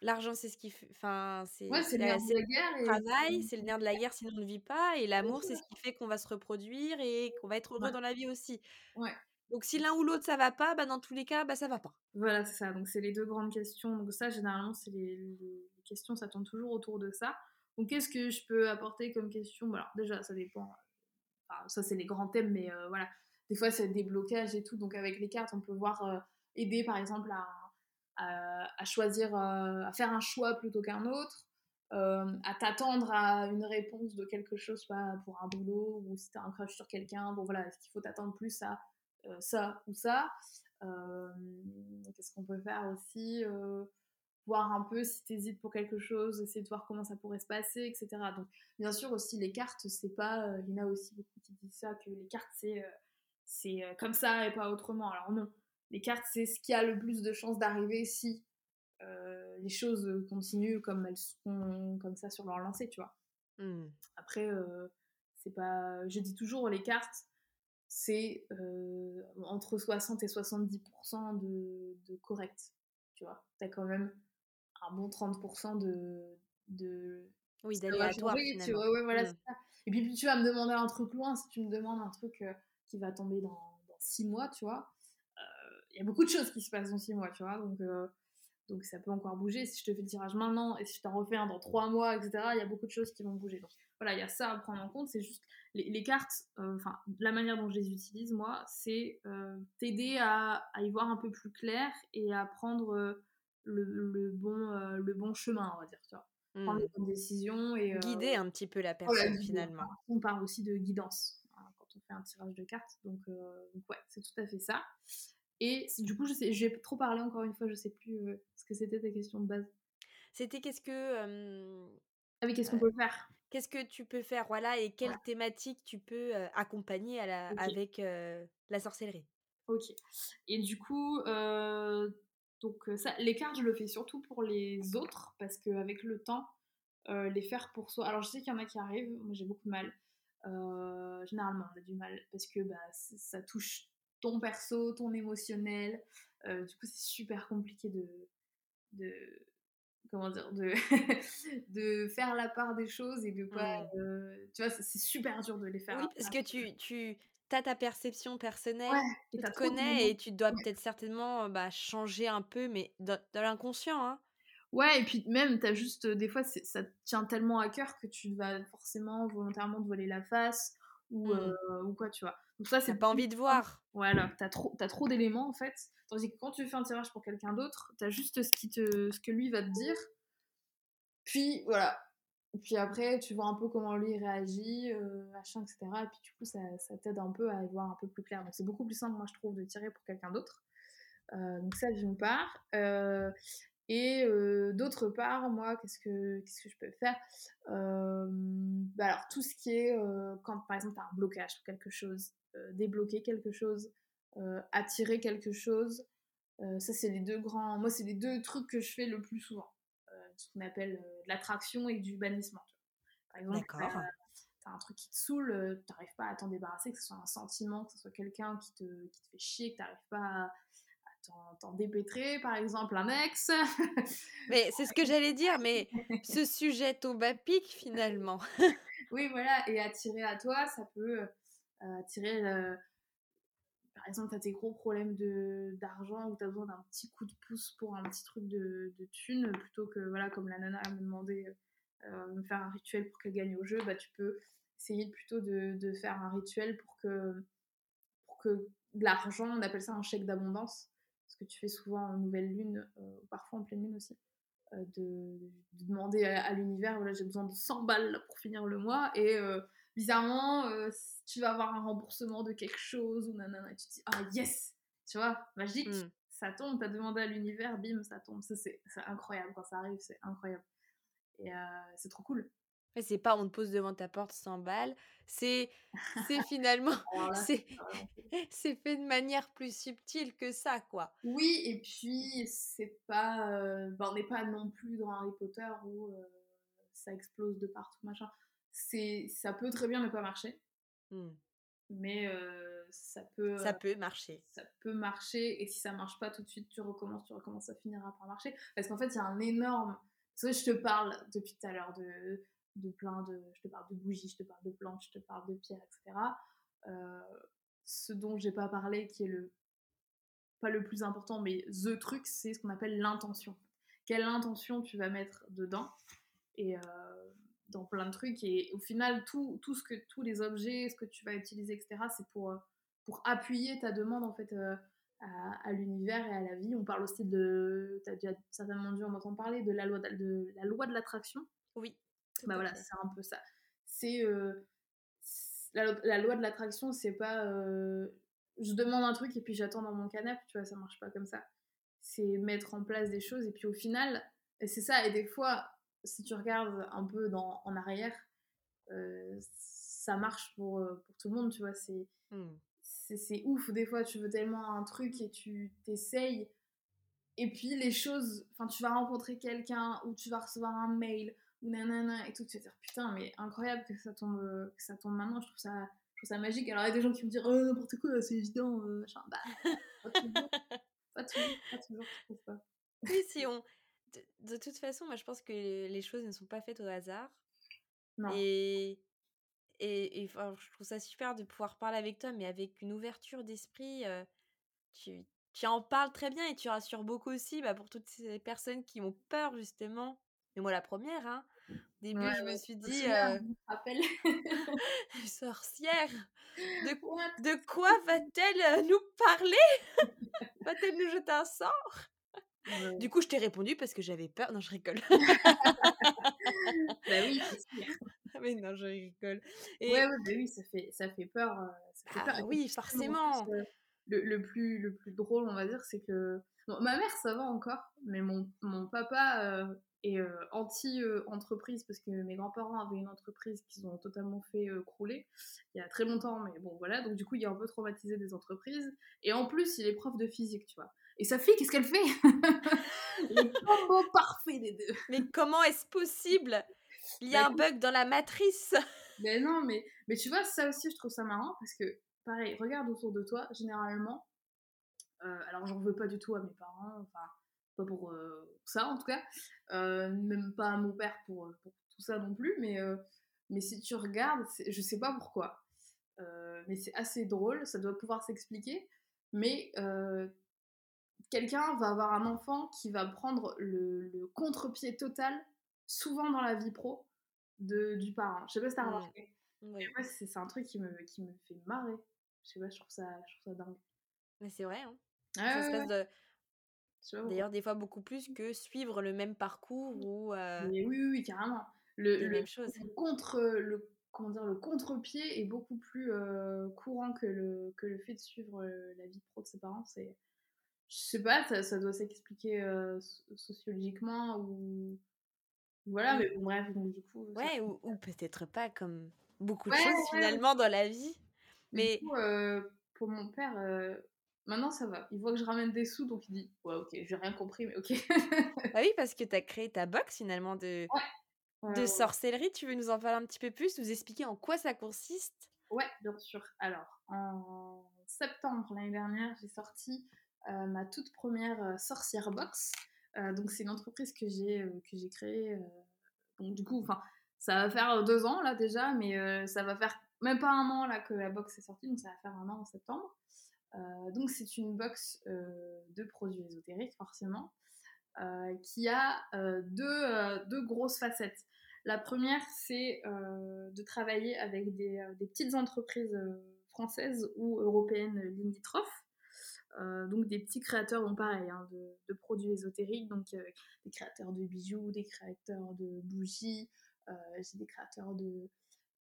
L'argent, c'est ce qui. Enfin, c'est ouais, c'est le nerf de la guerre. Le travail, c'est le nerf de la guerre, sinon on ne vit pas. Et l'amour, c'est ce qui fait qu'on va se reproduire et qu'on va être heureux dans la vie aussi. Ouais. Donc, si l'un ou l'autre, ça va pas, bah, dans tous les cas, bah, ça va pas. Voilà, c'est ça. Donc, c'est les deux grandes questions. Donc, ça, généralement, c'est les, questions, ça tourne toujours autour de ça. Donc, qu'est-ce que je peux apporter comme question? Bon, Alors, déjà, ça dépend. Enfin, ça, c'est les grands thèmes, mais voilà. Des fois, c'est des blocages et tout. Donc, avec les cartes, on peut voir aider, par exemple, à choisir, euh, à faire un choix plutôt qu'un autre, euh, à t'attendre à une réponse de quelque chose, pas pour un boulot ou si t'as un crush sur quelqu'un, bon voilà, est-ce qu'il faut t'attendre plus à euh, ça ou ça Qu'est-ce qu'on peut faire aussi voir un peu si t'hésites pour quelque chose, essayer de voir comment ça pourrait se passer, etc. Donc, bien sûr, aussi, les cartes, c'est pas. il y en a aussi beaucoup qui disent ça, que les cartes, c'est c'est comme ça et pas autrement. Alors, non les cartes, c'est ce qui a le plus de chances d'arriver si euh, les choses continuent comme elles sont comme ça sur leur lancée, tu vois. Mmh. Après, euh, c'est pas. Je dis toujours, les cartes, c'est euh, entre 60 et 70% de, de, correct, tu vois. T'as quand même un bon 30% de. de oui, d'aléatoire. Tu vois, ouais, voilà, ça. Et puis, tu vas me demander un truc loin, si tu me demandes un truc qui va tomber dans, dans 6 mois, tu vois il y a beaucoup de choses qui se passent dans six mois, tu vois. Donc, euh, donc ça peut encore bouger. Si je te fais le tirage maintenant et si je t'en refais un dans trois mois, etc., il y a beaucoup de choses qui vont bouger. Donc voilà, il y a ça à prendre en compte. C'est juste les, cartes, euh, enfin, la manière dont je les utilise, moi, c'est euh, t'aider à, à, y voir un peu plus clair et à prendre le, le, bon, le bon chemin, on va dire, tu vois. Prendre les mmh. bonnes décisions et. Guider un petit peu la personne, finalement. On parle aussi de guidance hein, quand on fait un tirage de cartes. Donc, donc ouais, c'est tout à fait ça. Et du coup, j'ai trop parlé encore une fois, je sais plus euh, ce que c'était ta question de base. C'était qu'est-ce que. ah oui, qu'est-ce qu'on peut faire? Qu'est-ce que tu peux faire, voilà, et quelle thématique tu peux accompagner à la, avec la sorcellerie? Ok. Et du coup, donc ça, les cartes, je le fais surtout pour les autres parce qu'avec le temps, les faire pour soi. Alors je sais qu'il y en a qui arrivent, moi j'ai beaucoup de mal. généralement, on a du mal parce que bah, ça touche ton perso, ton émotionnel. Du coup, c'est super compliqué de, de comment dire, de, (laughs) de faire la part des choses et de pas, mmh. euh, tu vois, c'est super dur de les faire. Oui, parce que tu, tu as ta perception personnelle, tu te connais et tu dois peut-être certainement bah, changer un peu, mais dans, l'inconscient, hein. Ouais, et puis même, as juste, des fois, ça te tient tellement à cœur que tu vas forcément volontairement te voiler la face ou, mmh. euh, ou quoi, tu vois. Donc ça, c'est pas envie de voir. Voilà, t'as trop, as trop d'éléments en fait. Tandis que quand tu fais un tirage pour quelqu'un d'autre, t'as juste ce, qui te, ce que lui va te dire. Puis voilà. Puis après, tu vois un peu comment lui réagit, euh, machin, etc. Et puis du coup, ça, ça t'aide un peu à y voir un peu plus clair. Donc c'est beaucoup plus simple, moi, je trouve, de tirer pour quelqu'un d'autre. Euh, donc ça, d'une part. Euh, et d'autre part, moi, qu'est-ce que, qu'est-ce que je peux faire? Bah Alors, tout ce qui est, quand par exemple, tu as un blocage pour quelque chose, débloquer quelque chose, attirer quelque chose, ça, c'est les deux grands. Moi, c'est les deux trucs que je fais le plus souvent. ce qu'on appelle de l'attraction et du bannissement. Par exemple, tu as un truc qui te saoule, tu n'arrives pas à t'en débarrasser, que ce soit un sentiment, que ce soit quelqu'un qui te, qui te fait chier, que tu n'arrives pas à t'en dépêtrer, par exemple, un ex. (laughs) mais c'est ce que j'allais dire, mais ce sujet tombe à pic finalement. oui, voilà, et attirer à toi, ça peut euh, attirer par exemple, tu as tes gros problèmes d'argent ou tu as besoin d'un petit coup de pouce pour un petit truc de, de thune, plutôt que, voilà, comme la nana me demandait euh, me faire un rituel pour qu'elle gagne au jeu, bah, tu peux essayer plutôt de, faire un rituel pour que, l'argent, on appelle ça un chèque d'abondance, ce que tu fais souvent en nouvelle lune, euh, parfois en pleine lune aussi. Euh, de, de, demander à, l'univers, voilà, j'ai besoin de 100 balles pour finir le mois, et bizarrement, tu vas avoir un remboursement de quelque chose, ou nanana, et tu te dis, ah yes, tu vois, magique, mmh. ça tombe, t'as demandé à l'univers, bim, ça tombe, ça c'est incroyable, quand ça arrive, c'est incroyable. Et c'est trop cool. c'est pas on te pose devant ta porte 100 balles, c'est c'est (laughs) finalement c'est (laughs) c'est fait de manière plus subtile que ça quoi. Oui et puis c'est pas ben, on n'est pas non plus dans Harry Potter où ça explose de partout machin. C'est ça peut très bien ne pas marcher. Mmh. Mais ça peut ça peut marcher. Ça peut marcher et si ça marche pas tout de suite, tu recommences, tu recommences, ça finira par marcher parce qu'en fait, il y a un énorme je te parle depuis tout à l'heure de, de plein de. Je te parle de bougies, je te parle de plantes, je te parle de pierres, etc. Euh, ce dont j'ai pas parlé, qui est le. Pas le plus important, mais the truc, c'est ce qu'on appelle l'intention. Quelle intention tu vas mettre dedans et euh, dans plein de trucs. Et au final, tout, tout ce que, tous les objets, ce que tu vas utiliser, etc., c'est pour, pour appuyer ta demande en fait. Euh, à, l'univers et à la vie. On parle aussi de, tu as déjà certainement dû en entendre parler, de la loi de, la loi de l'attraction. Oui. Bah voilà, c'est un peu ça. C'est euh, la, loi de l'attraction, c'est pas euh, je demande un truc et puis j'attends dans mon canapé, tu vois, ça marche pas comme ça. C'est mettre en place des choses et puis au final, et c'est ça. Et des fois, si tu regardes un peu dans, en arrière, euh, ça marche pour, pour tout le monde, tu vois. C'est c'est ouf. Des fois, tu veux tellement un truc et tu t'essayes. Et puis, les choses. Enfin, tu vas rencontrer quelqu'un ou tu vas recevoir un mail ou nanana et tout. Tu vas te dire putain, mais incroyable que ça tombe, que ça tombe maintenant. Je trouve ça, je trouve ça magique. Alors, il y a des gens qui me disent oh, n'importe quoi, c'est évident. Euh, bah, pas toujours. (laughs) pas toujours, pas toujours, je trouve pas. Oui, si on. De, de, toute façon, moi, je pense que les choses ne sont pas faites au hasard. Non. Et et, je trouve ça super de pouvoir parler avec toi, mais avec une ouverture d'esprit. tu, tu en parles très bien et tu rassures beaucoup aussi bah, pour toutes ces personnes qui ont peur, justement. Mais moi, la première, hein. Au début, je me suis dit. Euh, (laughs) sorcière De, de quoi va-t-elle nous parler? Va-t-elle nous jeter un sort? Du coup, je t'ai répondu parce que j'avais peur. Non, je rigole. bah oui, c'est sûr. (laughs) mais non, je rigole. Et... Ouais, ouais bah oui, ça fait, ça fait peur. Euh, ça fait ah, oui, forcément. le, le, plus, le plus drôle, on va dire, c'est que. Bon, ma mère, ça va encore, mais mon, mon papa euh, est euh, anti-entreprise parce que mes grands-parents avaient une entreprise qu'ils ont totalement fait crouler il y a très longtemps, mais bon, voilà. Donc, du coup, il est un peu traumatisé des entreprises. Et en plus, il est prof de physique, tu vois. Et sa fille, qu'est-ce qu'elle fait? (laughs) Le combo parfait des deux. Mais comment est-ce possible? Il y a bah, un bug dans la matrice. Mais non, mais, mais tu vois, ça aussi, je trouve ça marrant parce que, pareil, regarde autour de toi, généralement, euh, alors j'en veux pas du tout à mes parents, enfin, pas pour euh, ça en tout cas, euh, même pas à mon père pour, pour, tout ça non plus, mais, mais si tu regardes, je sais pas pourquoi, mais c'est assez drôle, ça doit pouvoir s'expliquer, mais quelqu'un va avoir un enfant qui va prendre le, le contre-pied total souvent dans la vie pro de, du parent. Je sais pas si t'as mmh. remarqué. c'est un truc qui me, qui me fait marrer. Je sais pas, je trouve ça, je trouve ça dingue. Mais c'est vrai, hein. de... D'ailleurs, des fois beaucoup plus que suivre le même parcours ou. Euh, oui, oui, oui, carrément. Le, le, contre, le, comment dire, le contre-pied est beaucoup plus euh, courant que le, que le fait de suivre euh, la vie pro de ses parents. C'est, je sais pas, ça, ça doit s'expliquer sociologiquement ou voilà, mais bref, donc du coup. Ouais, ou, ou peut-être pas comme beaucoup de choses finalement dans la vie. Mais. Du coup, euh, pour mon père, euh, maintenant ça va. Il voit que je ramène des sous, donc il dit Ouais, ok, j'ai rien compris, mais ok. bah oui, parce que tu as créé ta box finalement de, de sorcellerie. Tu veux nous en parler un petit peu plus, nous expliquer en quoi ça consiste? Ouais, bien sûr. Alors, en septembre l'année dernière, j'ai sorti euh, ma toute première sorcière box. Euh, donc c'est une entreprise que j'ai euh, que j'ai créée. Euh, donc du coup, enfin, ça va faire deux ans là déjà, mais ça va faire même pas un an là que la box est sortie, donc ça va faire un an en septembre. donc c'est une box de produits ésotériques forcément, qui a deux, deux, grosses facettes. La première, c'est de travailler avec des petites entreprises françaises ou européennes limitrophes. Euh, donc des petits créateurs, donc pareil, hein, de, produits ésotériques, donc euh, des créateurs de bijoux, des créateurs de bougies, euh, des créateurs de,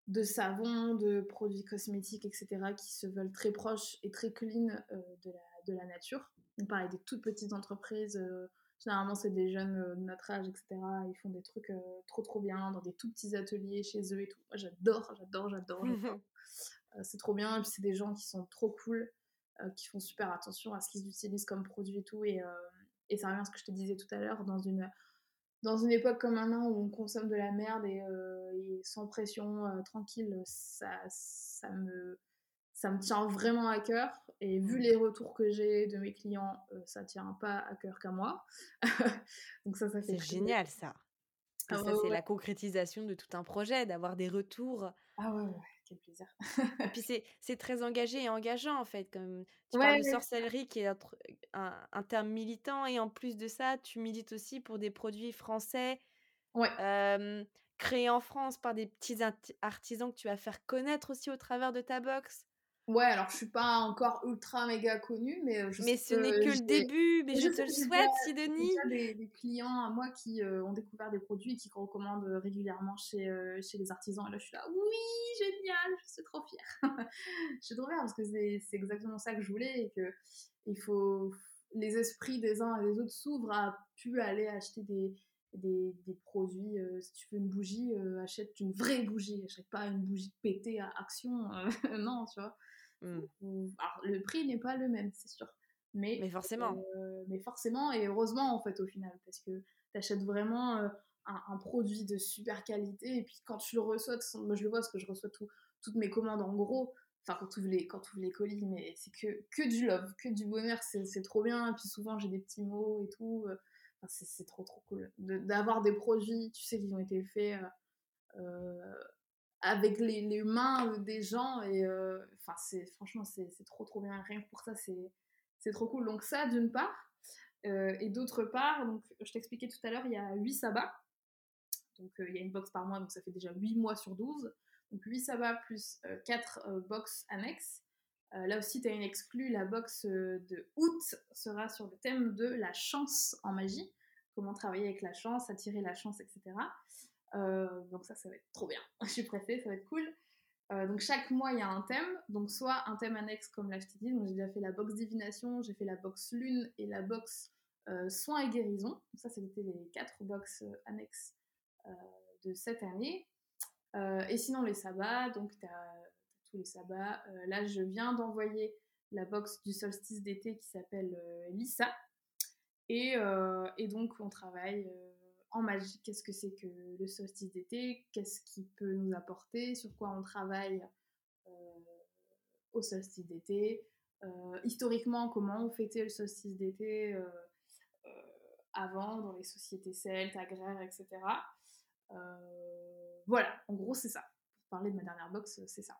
de savons, de produits cosmétiques, etc., qui se veulent très proches et très clean de, la, de la nature. Donc pareil, des toutes petites entreprises, généralement c'est des jeunes de notre âge, etc., ils font des trucs trop trop bien dans des tout petits ateliers chez eux et tout. Moi j'adore, j'adore, j'adore. (laughs) c'est trop bien, et puis c'est des gens qui sont trop cool. Euh, qui font super attention à ce qu'ils utilisent comme produit et tout. Et, euh, et ça revient à ce que je te disais tout à l'heure, dans une, dans une époque comme maintenant où on consomme de la merde et, euh, sans pression, tranquille, ça, ça, me, ça me tient vraiment à cœur. Et vu mmh. les retours que j'ai de mes clients, ça tient pas à cœur qu'à moi. (laughs) Donc ça, ça fait C'est génial ça. Ah ça, c'est la concrétisation de tout un projet, d'avoir des retours. Ah ouais, ouais quel plaisir. et puis c'est très engagé et engageant en fait. Comme tu parles de sorcellerie qui est un, un, terme militant et en plus de ça, tu milites aussi pour des produits français créés en France par des petits artisans que tu vas faire connaître aussi au travers de ta box. Ouais, alors je suis pas encore ultra méga connue, mais euh, je Mais ce n'est que le début, mais (laughs) je, te le souhaite, Sidonie. J'ai des, des, clients à moi qui euh, ont découvert des produits et qui recommandent euh, régulièrement chez, chez les artisans. Et là, je suis là, oui, génial, je suis trop fière. (laughs) je suis trop fière parce que c'est exactement ça que je voulais et que il faut les esprits des uns et des autres s'ouvrent à pu aller acheter des, des, des, produits. si tu veux une bougie, achète une vraie bougie. Achète pas une bougie pétée à action. (laughs) non, tu vois. Mmh. Alors, le prix n'est pas le même, c'est sûr. Mais, mais forcément. Euh, mais forcément, et heureusement, en fait, au final, parce que tu achètes vraiment euh, un, produit de super qualité, et puis quand tu le reçois, moi je le vois parce que je reçois tout, toutes mes commandes en gros, enfin quand tu ouvres les, quand les colis, mais c'est que, que du love, que du bonheur, c'est trop bien, et puis souvent j'ai des petits mots et tout, euh, c'est trop trop cool. D'avoir des produits, tu sais, qui ont été faits avec les, mains des gens et euh, enfin c'est franchement c'est trop trop bien. Rien que pour ça c'est trop cool. Donc ça d'une part euh, et d'autre part donc je t'expliquais tout à l'heure il y a 8 sabbats. Donc euh, il y a une box par mois donc ça fait déjà 8 mois sur 12 donc 8 sabbats plus 4 box annexes. Là aussi tu as une exclue. La box de août sera sur le thème de la chance en magie. Comment travailler avec la chance attirer la chance etc euh, donc ça, ça va être trop bien. (laughs) Je suis pressée, ça va être cool. Euh, donc chaque mois, il y a un thème. Donc soit un thème annexe, comme là je t'ai dit. Donc j'ai déjà fait la box divination, j'ai fait la box lune et la box euh, soins et guérison. Donc ça, c'était les quatre box annexes de cette année. et sinon, les sabbats. Donc tu as, tous les sabbats. là, je viens d'envoyer la box du solstice d'été qui s'appelle Lisa. Et, donc, on travaille en magie, qu'est-ce que c'est que le solstice d'été, qu'est-ce qui peut nous apporter, sur quoi on travaille euh, au solstice d'été, euh, historiquement comment on fêtait le solstice d'été euh, avant dans les sociétés celtes, agraires, etc. voilà, en gros c'est ça. Pour parler de ma dernière box, c'est ça.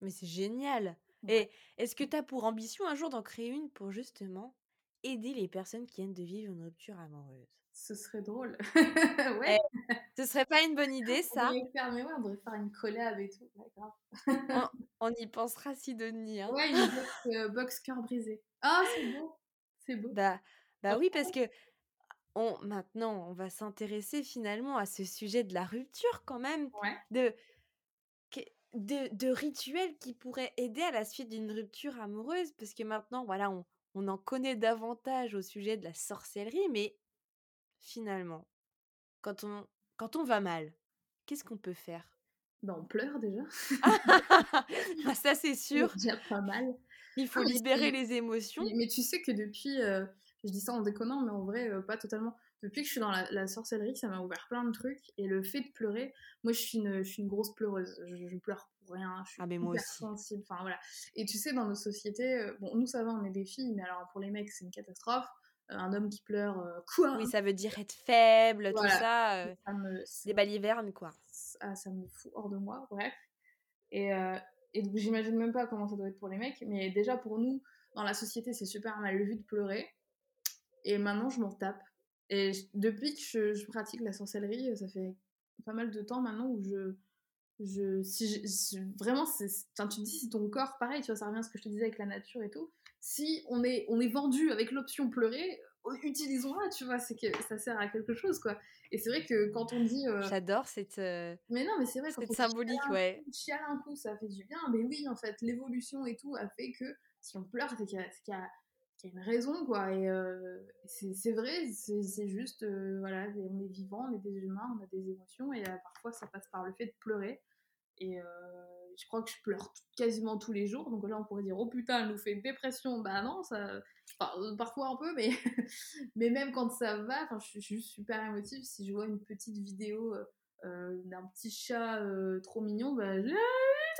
Mais c'est génial. Et est-ce que tu as pour ambition un jour d'en créer une pour justement aider les personnes qui viennent de vivre une rupture amoureuse ce serait drôle. (laughs) ouais. Eh, ce serait pas une bonne idée, ça on faire, mais ouais, on devrait faire une collab et tout. (laughs) on, y pensera, Sidonie. Hein. Ouais, une box, euh, box cœur brisé. Ah, c'est beau. C'est beau. Bah, bah oui, parce que on, maintenant, on va s'intéresser finalement à ce sujet de la rupture quand même. Ouais. De, de, de rituels qui pourraient aider à la suite d'une rupture amoureuse. Parce que maintenant, voilà, on, on en connaît davantage au sujet de la sorcellerie, mais finalement, quand on, quand on va mal, qu'est-ce qu'on peut faire? Ben, On pleure déjà. (laughs) ah, ça, c'est (laughs) sûr. déjà pas mal. Il faut libérer les émotions. Mais, tu sais que depuis, euh, je dis ça en déconnant, mais en vrai, euh, pas totalement. Depuis que je suis dans la, sorcellerie, ça m'a ouvert plein de trucs. Et le fait de pleurer, moi, je suis une, je suis une grosse pleureuse. Je, pleure pour rien. Je suis ah, mais moi aussi. sensible. Enfin, voilà. Et tu sais, dans nos sociétés, euh, bon, nous, ça va, on est des filles, mais alors pour les mecs, c'est une catastrophe un homme qui pleure, euh, (laughs) quoi? Oui, ça veut dire être faible, tout ça. Euh, des balivernes, quoi. Ah, ça me fout hors de moi, bref. Et, euh, Et donc, j'imagine même pas comment ça doit être pour les mecs. Mais déjà, pour nous, dans la société, c'est super mal vu de pleurer. Et maintenant, je m'en tape. Et depuis que je, pratique la sorcellerie, ça fait pas mal de temps maintenant où je. Je si vraiment, c'est, tu te dis si ton corps, pareil, tu vois, ça revient à ce que je te disais avec la nature et tout. Si on est, on est vendu avec l'option pleurer, utilisons-la, tu vois, c'est que ça sert à quelque chose, quoi. Et c'est vrai que quand on dit. Euh, J'adore cette. Euh, mais non, mais c'est vrai, cette symbolique, ouais. Chiale un coup, ça fait du bien. Mais oui, en fait, l'évolution et tout a fait que si on pleure, c'est qu'il y, y, a une raison, quoi. Et euh, c'est vrai, c'est juste, voilà, on est vivant, on est des humains, on a des émotions, et parfois ça passe par le fait de pleurer. Et je crois que je pleure quasiment tous les jours. Donc là, on pourrait dire, oh putain, elle nous fait une dépression. Bah non, ça, euh, parfois un peu, mais, (laughs) mais même quand ça va, je, je, suis juste super émotive. Si je vois une petite vidéo euh, euh, d'un petit chat trop mignon, bah je...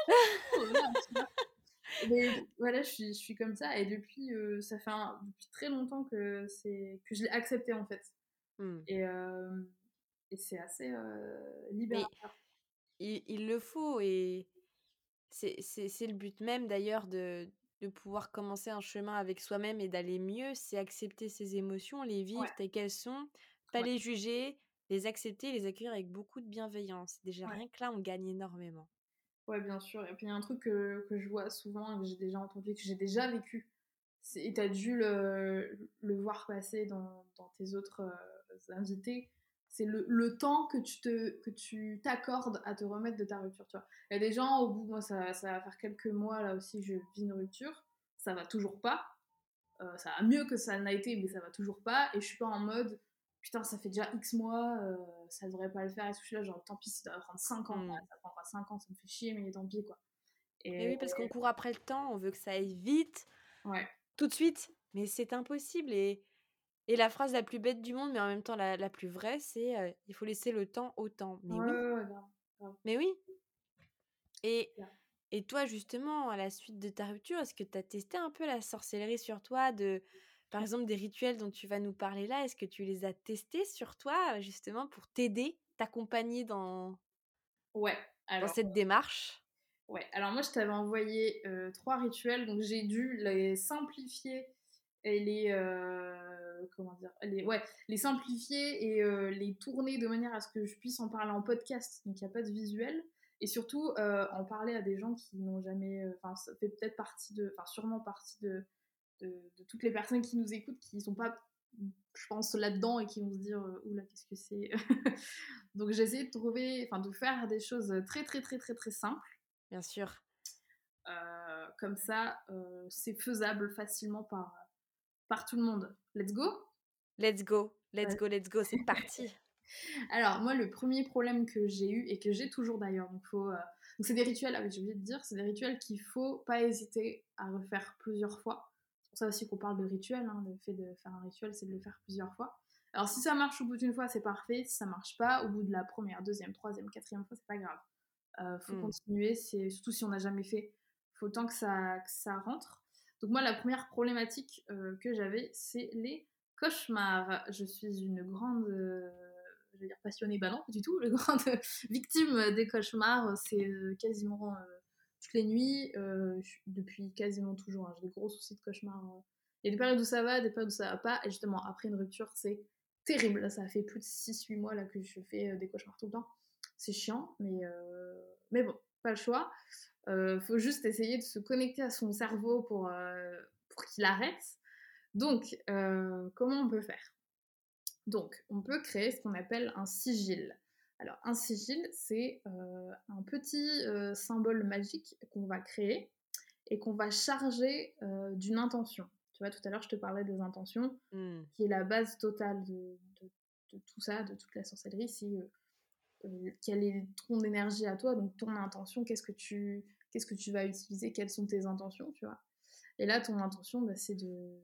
(laughs) mais voilà, je suis, je suis comme ça. Et depuis, ça fait depuis très longtemps que, que je l'ai accepté en fait. Mmh. Et, et c'est assez libérateur. Il, il, le faut et c'est le but même d'ailleurs de, de pouvoir commencer un chemin avec soi-même et d'aller mieux, c'est accepter ses émotions, les vivre telles qu'elles sont, pas les juger, les accepter, les accueillir avec beaucoup de bienveillance. Déjà, rien que là, on gagne énormément. Ouais, bien sûr. Et puis, il y a un truc que, que je vois souvent, que j'ai déjà entendu, que j'ai déjà vécu. Et tu as dû le, le, voir passer dans, dans tes autres euh, invités c'est le, le, temps que tu te que tu t'accordes à te remettre de ta rupture tu vois. Il y a des gens au bout moi ça, ça, va faire quelques mois là aussi je vis une rupture ça va toujours pas. Euh, ça va mieux que ça n'a été mais ça va toujours pas. Et je suis pas en mode putain ça fait déjà x mois euh, ça devrait pas le faire et je suis là genre tant pis ça va prendre 5 ans mmh. ça prendra 5 ans ça me fait chier mais tant pis quoi. Et, oui parce qu'on court après le temps on veut que ça aille vite. Ouais. Tout de suite mais c'est impossible et et la phrase la plus bête du monde, mais en même temps la, la plus vraie, c'est il faut laisser le temps au temps. Mais oui. Mais oui. Et, et toi, justement, à la suite de ta rupture, est-ce que tu as testé un peu la sorcellerie sur toi de, Par exemple, des rituels dont tu vas nous parler là, est-ce que tu les as testés sur toi, justement, pour t'aider, t'accompagner dans... Ouais. Alors, dans cette démarche? Ouais, alors moi je t'avais envoyé trois rituels, donc j'ai dû les simplifier les euh, comment dire les ouais les simplifier et euh, les tourner de manière à ce que je puisse en parler en podcast. Donc il n'y a pas de visuel. Et surtout euh, en parler à des gens qui n'ont jamais enfin ça fait peut-être partie de enfin sûrement partie de, de, toutes les personnes qui nous écoutent qui sont pas je pense là-dedans et qui vont se dire oula qu'est-ce que c'est (laughs) donc j'ai essayé de trouver enfin de faire des choses très très très très très simples. Bien sûr. Comme ça c'est faisable facilement par par tout le monde. Let's go? Let's go, let's go, let's go, c'est (laughs) parti Alors, moi, le premier problème que j'ai eu, et que j'ai toujours d'ailleurs, donc faut... Euh, c'est des rituels, ah j'ai oublié de dire, c'est des rituels qu'il faut pas hésiter à refaire plusieurs fois. C'est pour ça aussi qu'on parle de rituel, hein, le fait de faire un rituel, c'est de le faire plusieurs fois. Alors, si ça marche au bout d'une fois, c'est parfait. Si ça marche pas, au bout de la première, deuxième, troisième, quatrième fois, c'est pas grave. Euh, faut mmh. continuer, c'est surtout si on n'a jamais fait. Faut tant que ça, que ça rentre. Donc moi, la première problématique euh, que j'avais, c'est les cauchemars. Je suis une grande, euh, je vais dire passionnée, bah non, pas du tout, une (laughs) grande victime des cauchemars. C'est euh, quasiment toutes les nuits, depuis quasiment toujours. Hein. J'ai des gros soucis de cauchemars. Il y a des périodes où ça va, des périodes où ça va pas. Et justement, après une rupture, c'est terrible. Ça fait plus de 6-8 mois là que je fais des cauchemars tout le temps. C'est chiant, mais, mais bon, pas le choix. Euh, faut juste essayer de se connecter à son cerveau pour, euh, pour qu'il arrête. Donc, euh, comment on peut faire? Donc, on peut créer ce qu'on appelle un sigil. Alors, un sigil, c'est un petit symbole magique qu'on va créer et qu'on va charger d'une intention. Tu vois, tout à l'heure, je te parlais des intentions, mmh. qui est la base totale de, de, de, tout ça, de toute la sorcellerie. Si euh, quelle est ton énergie à toi, donc ton intention, qu'est-ce que tu, qu'est-ce que tu vas utiliser, quelles sont tes intentions, tu vois. Et là, ton intention, bah, c'est de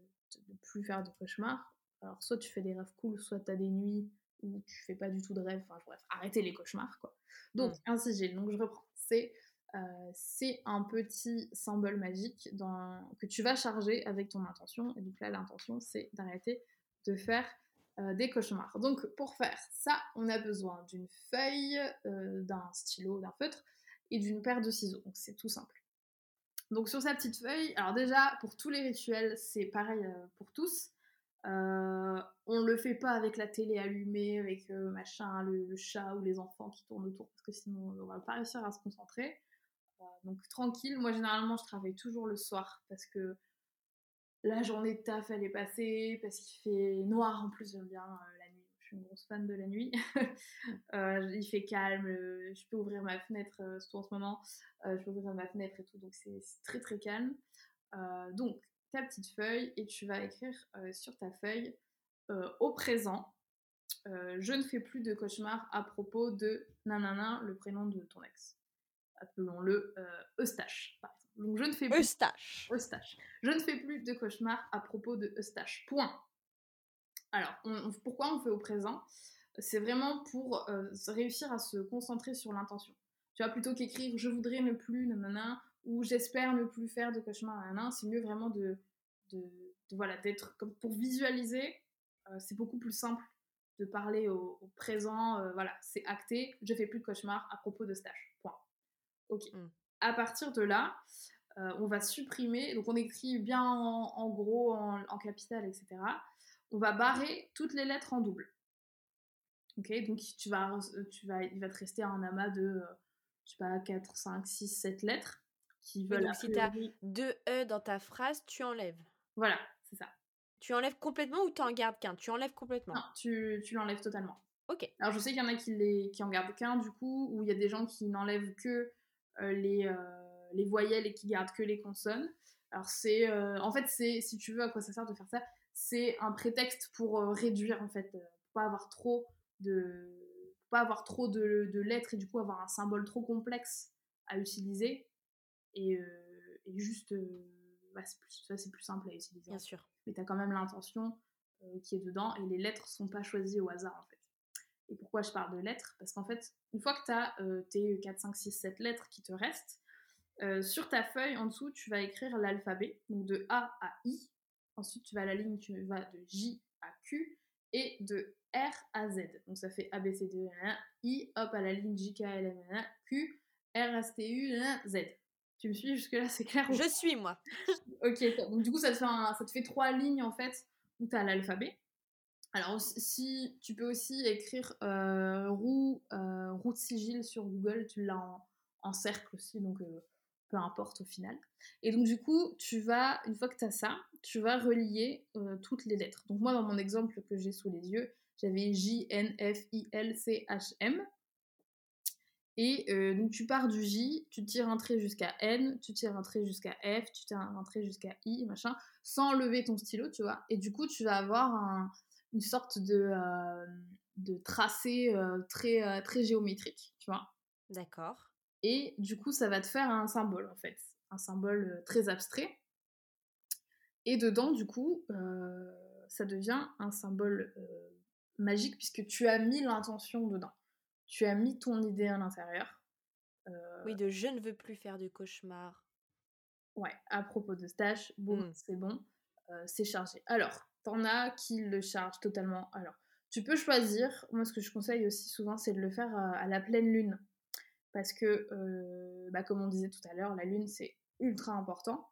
ne plus faire de cauchemars. Alors, soit tu fais des rêves cool, soit tu as des nuits où tu fais pas du tout de rêves, enfin bref, arrêter les cauchemars, quoi. Donc, mmh. un sigil, donc je reprends, c'est euh, c'est un petit symbole magique dans, que tu vas charger avec ton intention. Et donc là, l'intention, c'est d'arrêter de faire euh, des cauchemars. Donc pour faire ça, on a besoin d'une feuille, euh, d'un stylo, d'un feutre et d'une paire de ciseaux. Donc c'est tout simple. Donc sur sa petite feuille, alors déjà pour tous les rituels, c'est pareil euh, pour tous. Euh, on le fait pas avec la télé allumée, avec machin, le, chat ou les enfants qui tournent autour, parce que sinon on va pas réussir à se concentrer. donc tranquille. Moi généralement je travaille toujours le soir parce que la journée de taf elle est passée, parce qu'il fait noir en plus j'aime bien la nuit. Je suis une grosse fan de la nuit. (laughs) il fait calme, je peux ouvrir ma fenêtre, surtout en ce moment, je peux ouvrir ma fenêtre et tout, donc c'est très très calme. donc ta petite feuille et tu vas écrire euh, sur ta feuille euh, au présent. Euh, je ne fais plus de cauchemar à propos de nanana, le prénom de ton ex. Appelons-le Eustache. Donc je ne fais plus. Eustache. Eustache. Je ne fais plus de cauchemar à propos de Eustache. Point. Alors, pourquoi on fait au présent? C'est vraiment pour réussir à se concentrer sur l'intention. Tu vois, plutôt qu'écrire je voudrais ne plus, nanana, ou j'espère ne plus faire de cauchemar, c'est mieux vraiment de, de, voilà, d'être comme pour visualiser. Euh, c'est beaucoup plus simple de parler au, présent. Euh, voilà, c'est acté. Je fais plus de cauchemar à propos de stage. Point. Ok. Mm. À partir de là, euh, on va supprimer. Donc on écrit bien en, gros, en, capital, etc. On va barrer toutes les lettres en double. Ok. Donc tu vas, tu vas, il va te rester un amas de, je sais pas, 4, 5, 6, 7 lettres donc si tu as deux E dans ta phrase, tu enlèves. Voilà, c'est ça. Tu enlèves complètement ou tu en gardes qu'un? Tu enlèves complètement? Non, tu, tu l'enlèves totalement. Ok. Alors je sais qu'il y en a qui, les, qui en gardent qu'un du coup, ou il y a des gens qui n'enlèvent que euh, les, euh, les voyelles et qui gardent que les consonnes. Alors c'est, euh, en fait, c'est, si tu veux à quoi ça sert de faire ça, c'est un prétexte pour réduire en fait, pour pas avoir trop de, pas avoir trop de, de lettres et du coup avoir un symbole trop complexe à utiliser et, juste, bah, ça c'est plus simple à utiliser. Bien sûr. Mais tu as quand même l'intention qui est dedans et les lettres sont pas choisies au hasard en fait. Et pourquoi je parle de lettres Parce qu'en fait, une fois que tu as tes 4, 5, 6, 7 lettres qui te restent, sur ta feuille en dessous, tu vas écrire l'alphabet, donc de A à I. Ensuite, tu vas à la ligne, tu vas de J à Q et de R à Z. Donc ça fait A, B, C, D, E, I, hop à la ligne J, K, L, M, N, Q, R, S, T, U, Z. Tu me suis jusque-là, c'est clair Je suis, moi. ok, donc du coup, ça te, fait ça te fait trois lignes, en fait, où tu as l'alphabet. Alors, si tu peux aussi écrire euh, roue, euh, de sigil sur Google, tu l'as en, cercle aussi, donc euh, peu importe au final. Et donc, du coup, tu vas, une fois que tu as ça, tu vas relier toutes les lettres. Donc, moi, dans mon exemple que j'ai sous les yeux, j'avais J, N, F, I, L, C, H, M. Et donc tu pars du J, tu tires un trait jusqu'à N, tu tires un trait jusqu'à F, tu tires un trait jusqu'à I, machin, sans lever ton stylo, tu vois. Et du coup, tu vas avoir une sorte de, euh, de tracé euh, très, très géométrique, tu vois? D'accord. Et du coup, ça va te faire un symbole, en fait. Un symbole très abstrait. Et dedans, du coup, ça devient un symbole magique puisque tu as mis l'intention dedans tu as mis ton idée à l'intérieur. Oui, de je ne veux plus faire de cauchemar. Ouais, à propos de stage, bon, mmh. c'est bon, c'est chargé. Alors, t'en as qui le chargent totalement. Alors, tu peux choisir, moi ce que je conseille aussi souvent, c'est de le faire à, la pleine lune. Parce que, bah, comme on disait tout à l'heure, la lune c'est ultra important.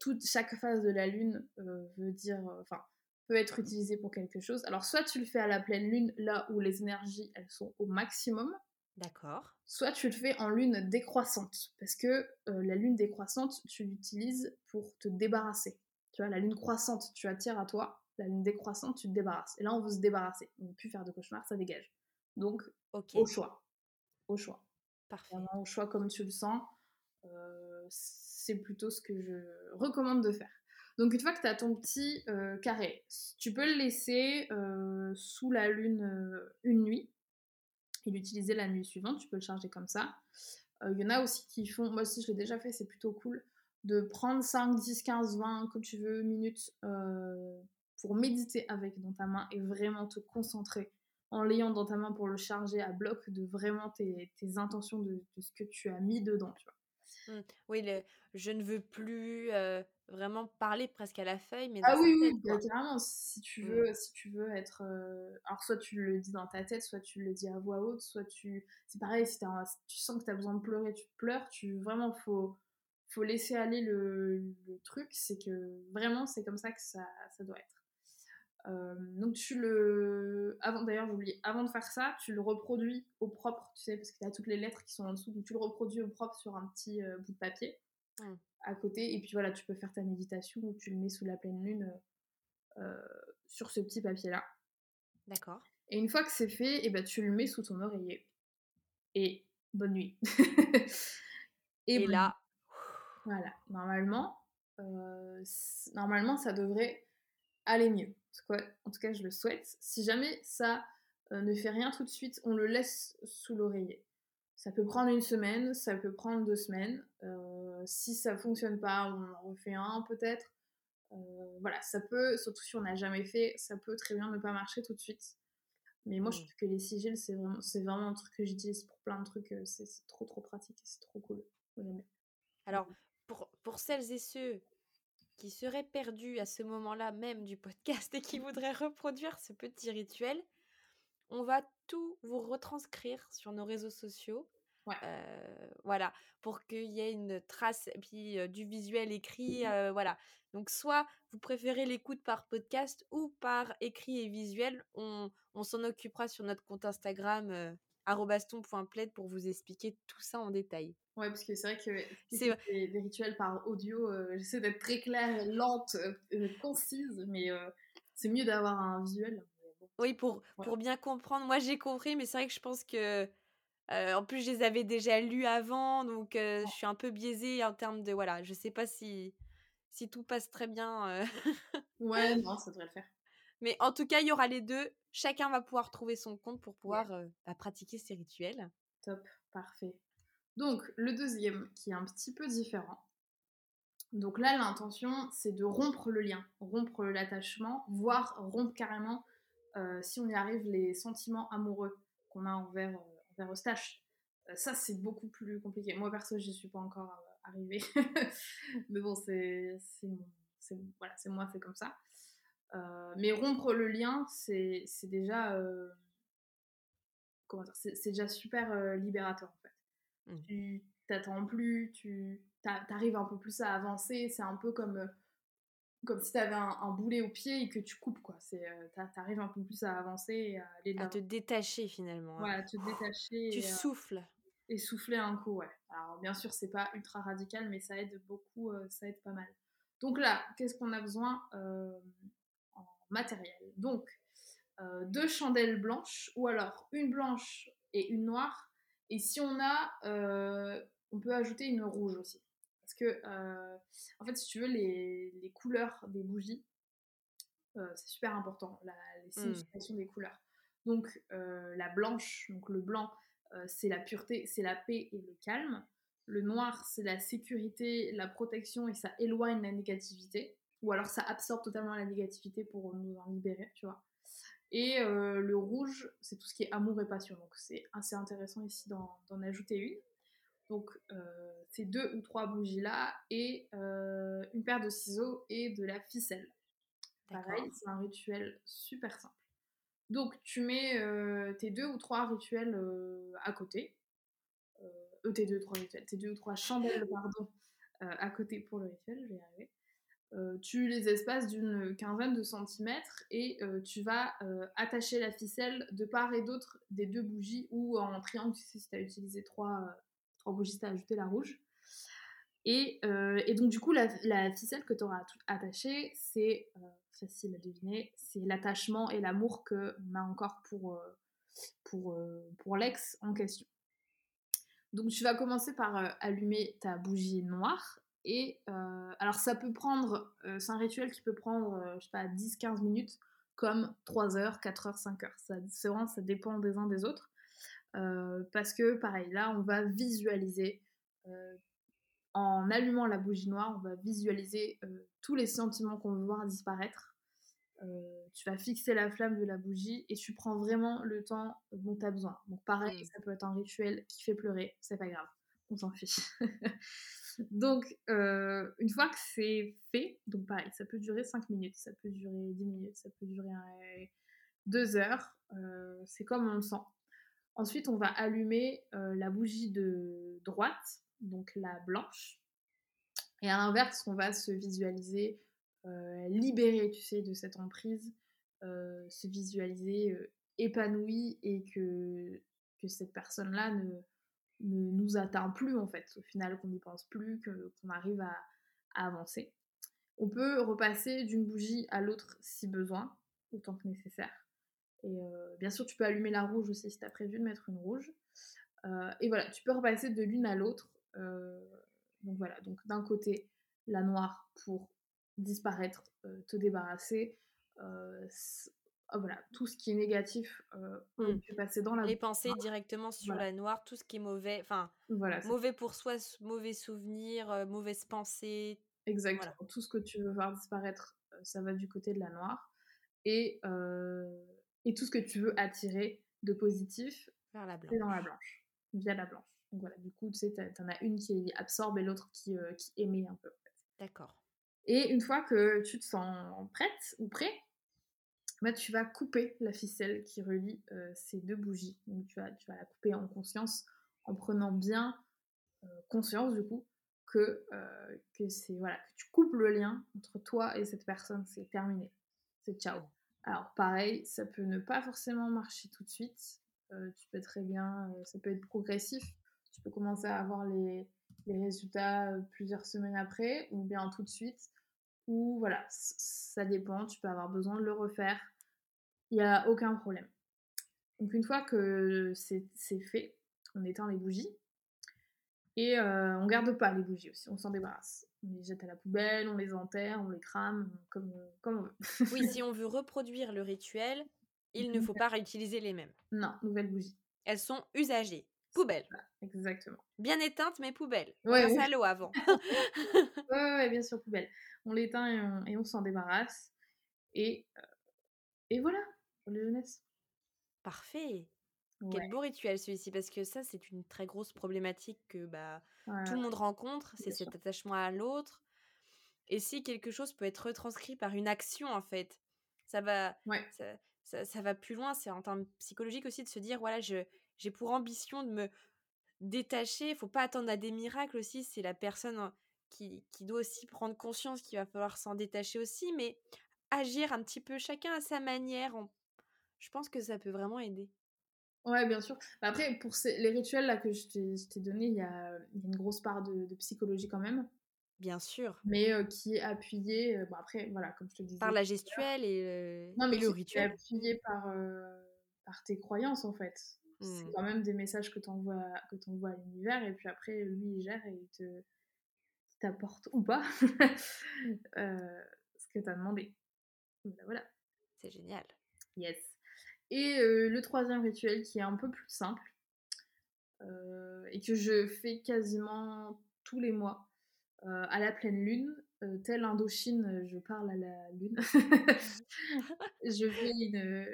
toute, chaque phase de la lune veut dire, enfin, peut être utilisé pour quelque chose. Alors, soit tu le fais à la pleine lune, là où les énergies, elles sont au maximum. D'accord. Soit tu le fais en lune décroissante, parce que euh, la lune décroissante, tu l'utilises pour te débarrasser. Tu vois, la lune croissante, tu attires à toi. La lune décroissante, tu te débarrasses. Et là, on veut se débarrasser. On ne veut plus faire de cauchemar, ça dégage. Donc, au choix. Au choix. Parfait. au choix comme tu le sens. Euh, c'est plutôt ce que je recommande de faire. Donc une fois que tu as ton petit euh, carré, tu peux le laisser euh, sous la lune une nuit et l'utiliser la nuit suivante. Tu peux le charger comme ça. Il y en a aussi qui font, moi aussi je l'ai déjà fait, c'est plutôt cool, de prendre 5, 10, 15, 20, comme tu veux, minutes pour méditer avec dans ta main et vraiment te concentrer en l'ayant dans ta main pour le charger à bloc de vraiment tes, intentions de, ce que tu as mis dedans, tu vois. Mmh. Oui, le, je ne veux plus vraiment parler presque à la feuille, mais ah oui, oui, bah, carrément. Si tu mmh. veux, si tu veux être, alors soit tu le dis dans ta tête, soit tu le dis à voix haute, soit tu, c'est pareil. Si, tu sens que tu as besoin de pleurer, tu pleures. Tu vraiment faut, faut laisser aller le, le truc, c'est que vraiment c'est comme ça que ça, ça doit être. Euh, donc tu le... Avant, d'ailleurs j'oublie, avant de faire ça, tu le reproduis au propre, tu sais, parce que tu as toutes les lettres qui sont en dessous, donc tu le reproduis au propre sur un petit euh, bout de papier Mm. à côté, et puis voilà, tu peux faire ta méditation ou tu le mets sous la pleine lune euh, sur ce petit papier-là. D'accord. Et une fois que c'est fait, et ben, tu le mets sous ton oreiller. Et bonne nuit. (laughs) Et, bonne là, Voilà, normalement, euh, normalement, ça devrait aller mieux. En tout cas, je le souhaite. Si jamais ça euh, ne fait rien tout de suite, on le laisse sous l'oreiller. Ça peut prendre une semaine, ça peut prendre deux semaines. Euh, si ça fonctionne pas, on en refait un peut-être. Voilà, ça peut, surtout si on n'a jamais fait, ça peut très bien ne pas marcher tout de suite. Mais moi, je Mm. trouve que les sigils, c'est vraiment, c'est vraiment un truc que j'utilise pour plein de trucs. C'est trop, trop pratique et c'est trop cool. Moi, j'aime bien. alors, pour, celles et ceux qui seraient perdus à ce moment-là même du podcast et qui voudraient reproduire ce petit rituel, on va tout vous retranscrire sur nos réseaux sociaux. Ouais. Euh, voilà, pour qu'il y ait une trace, puis euh, du visuel écrit, euh, voilà. Donc, soit vous préférez l'écoute par podcast ou par écrit et visuel, on, on s'en occupera sur notre compte Instagram, arobaston.plaid, pour vous expliquer tout ça en détail. Ouais, parce que c'est vrai que C'est- des rituels par audio, euh, j'essaie d'être très claire, lente, euh, concise, mais euh, c'est mieux d'avoir un visuel. bon. Oui, pour, Ouais. pour bien comprendre. Moi, j'ai compris, mais c'est vrai que je pense que. euh, en plus, je les avais déjà lus avant, donc je suis un peu biaisée en termes de. Voilà, je sais pas si, si tout passe très bien. Ouais, non, ça devrait le faire. Mais en tout cas, il y aura les deux. Chacun va pouvoir trouver son compte pour pouvoir euh, bah, pratiquer ses rituels. Top, parfait. Donc, le deuxième, qui est un petit peu différent. Donc là, l'intention, c'est de rompre le lien, rompre l'attachement, voire rompre carrément, euh, si on y arrive, les sentiments amoureux qu'on a envers, euh, envers Eustache. Ça, c'est beaucoup plus compliqué. Moi, perso, j'y suis pas encore arrivée. (laughs) mais bon, c'est- voilà, c'est moi, c'est comme ça. Euh, mais rompre le lien, c'est déjà... euh, comment dire, c'est déjà super euh, libérateur en fait. Mm. Tu t'attends plus, tu t'a- t'arrives un peu plus à avancer, c'est un peu comme, euh, comme si t'avais un, un boulet au pied et que tu coupes quoi. C'est euh, t'a- T'arrives un peu plus à avancer et à aller te détacher finalement. hein. Te détacher Tu et, souffles. et souffler un coup, ouais. Alors bien sûr, c'est pas ultra radical, mais ça aide beaucoup, ça aide pas mal. Donc là, qu'est-ce qu'on a besoin matériel Donc, euh, deux chandelles blanches, ou alors une blanche et une noire. Et si on a, euh, on peut ajouter une rouge aussi. Parce que, euh, en fait, si tu veux, les, les couleurs des bougies, c'est super important, la, les significations des couleurs. Donc, la blanche, donc le blanc, c'est la pureté, c'est la paix et le calme. Le noir, c'est la sécurité, la protection et ça éloigne la négativité. Ou alors ça absorbe totalement la négativité pour nous en libérer, tu vois. Et euh, le rouge, c'est tout ce qui est amour et passion. Donc c'est assez intéressant ici d'en ajouter une. Donc euh, ces deux ou trois bougies là et euh, une paire de ciseaux et de la ficelle. Pareil, c'est un rituel super simple. Donc tu mets euh, tes deux ou trois rituels à côté. Tes deux ou trois rituels, tes deux ou trois chandelles, (laughs) pardon, à côté pour le rituel, je vais y arriver. Euh, tu les espaces d'une quinzaine de centimètres et euh, tu vas euh, attacher la ficelle de part et d'autre des deux bougies ou en triangle, si tu as utilisé trois, bougies, tu as ajouté la rouge. Et, et donc, du coup, la, ficelle que tu auras attachée, c'est facile à deviner, c'est l'attachement et l'amour qu'on a encore pour, pour, pour l'ex en question. Donc, tu vas commencer par allumer ta bougie noire. Et euh, alors, ça peut prendre, euh, c'est un rituel qui peut prendre, euh, je sais pas, 10-15 minutes, comme 3 heures, 4 heures, 5 heures. Ça, c'est vraiment, ça dépend des uns des autres. Parce que, pareil, là, on va visualiser en allumant la bougie noire, on va visualiser tous les sentiments qu'on veut voir disparaître. Tu vas fixer la flamme de la bougie et tu prends vraiment le temps dont tu as besoin. Donc pareil, Mm. ça peut être un rituel qui fait pleurer, c'est pas grave, on s'en fiche. (laughs) donc euh, une fois que c'est fait, donc pareil, ça peut durer 5 minutes, ça peut durer 10 minutes, ça peut durer 2 heures, euh, c'est comme on le sent. Ensuite, on va allumer euh, la bougie de droite, donc la blanche. Et à l'inverse, on va se visualiser libéré, tu sais, de cette emprise, se visualiser épanoui et que, que cette personne-là ne, ne nous atteint plus, en fait. Au final, qu'on n'y pense plus, qu'on arrive à, avancer. On peut repasser d'une bougie à l'autre si besoin, autant que nécessaire. Et euh, bien sûr, tu peux allumer la rouge aussi si tu prévu de mettre une rouge. Euh, et voilà, tu peux repasser de l'une à l'autre. Euh, donc voilà, donc d'un côté, la noire pour disparaître, te débarrasser. Oh, voilà, tout ce qui est négatif, on peut passer dans la Les pensées directement sur la noire, tout ce qui est mauvais, enfin, voilà, mauvais pour soi, mauvais souvenirs, mauvaises pensées. Exactement, tout ce que tu veux voir disparaître, ça va du côté de la noire. Et et tout ce que tu veux attirer de positif, vers la c'est dans la blanche, via la blanche. Donc voilà, du coup, tu sais, t'en as une qui absorbe et l'autre qui, euh, qui émet un peu. D'accord. Et une fois que tu te sens prête ou prêt, bah, tu vas couper la ficelle qui relie euh, ces deux bougies. Donc tu vas, tu vas la couper en conscience, en prenant bien euh, conscience du coup que, que c'est voilà que tu coupes le lien entre toi et cette personne, c'est terminé, c'est ciao. Alors pareil, ça peut ne pas forcément marcher tout de suite. Euh, tu peux très bien, euh, ça peut être progressif. Tu peux commencer à avoir les, résultats euh, plusieurs semaines après, ou bien tout de suite. Ou voilà, ça dépend. Tu peux avoir besoin de le refaire. Il n'y a aucun problème. Donc une fois que c'est fait, on éteint les bougies. Et on garde pas les bougies aussi, on s'en débarrasse on les jette à la poubelle, on les enterre, on les crame, comme, comme on veut. oui, si (laughs) on veut reproduire le rituel, il ne faut pas réutiliser les mêmes. Non, nouvelles bougies. Elles sont usagées. Poubelle. exactement. Bien éteintes, mais poubelle. Ouais, on à l'eau avant. (laughs) ouais, ouais, bien sûr, poubelle. On l'éteint et on, s'en débarrasse. Et, euh, et voilà, pour les jeunesses. Parfait. Quel beau rituel celui-ci, parce que ça, c'est une très grosse problématique que bah, tout le monde rencontre, c'est cet attachement à l'autre. Et si quelque chose peut être retranscrit par une action, en fait, ça va, ça, ça, va plus loin. C'est en termes psychologiques aussi de se dire, voilà, je, j'ai pour ambition de me détacher. Il faut pas attendre à des miracles aussi. C'est la personne qui, qui doit aussi prendre conscience qu'il va falloir s'en détacher aussi, mais agir un petit peu chacun à sa manière. Je pense que ça peut vraiment aider. Ouais, bien sûr. Bah, après, pour les rituels là que je t'ai donné, il y a, une grosse part de, psychologie quand même. Bien sûr. Mais euh, qui est appuyée, euh, bon après, voilà, comme je te disais. Par la gestuelle et, non, mais le rituel. Est appuyée par, par tes croyances en fait. C'est mmh. quand même des messages que tu envoies, à l'univers et puis après, lui, il gère et il te t'apporte ou pas (laughs) ce que tu as demandé. Voilà. C'est génial. Yes. Et euh, le troisième rituel qui est un peu plus simple euh, et que je fais quasiment tous les mois euh, à la pleine lune, tel Indochine, je parle à la lune. (laughs) je fais une,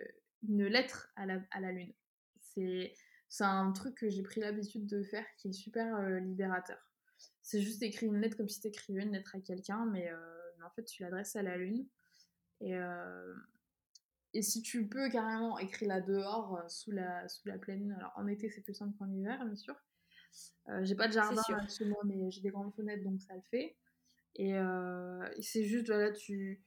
une lettre à la, à la lune. C'est un truc que j'ai pris l'habitude de faire qui est super libérateur. C'est juste écrire une lettre comme si tu écrivais une lettre à quelqu'un, mais, mais, en fait tu l'adresses à la lune. Et, et si tu peux carrément écrire là dehors, euh, sous, la, sous la pleine lune. Alors en été, c'est plus simple qu'en hiver, bien sûr. Euh, j'ai pas de jardin chez moi, mais j'ai des grandes fenêtres, donc ça le fait. Et, euh, c'est juste, voilà, tu.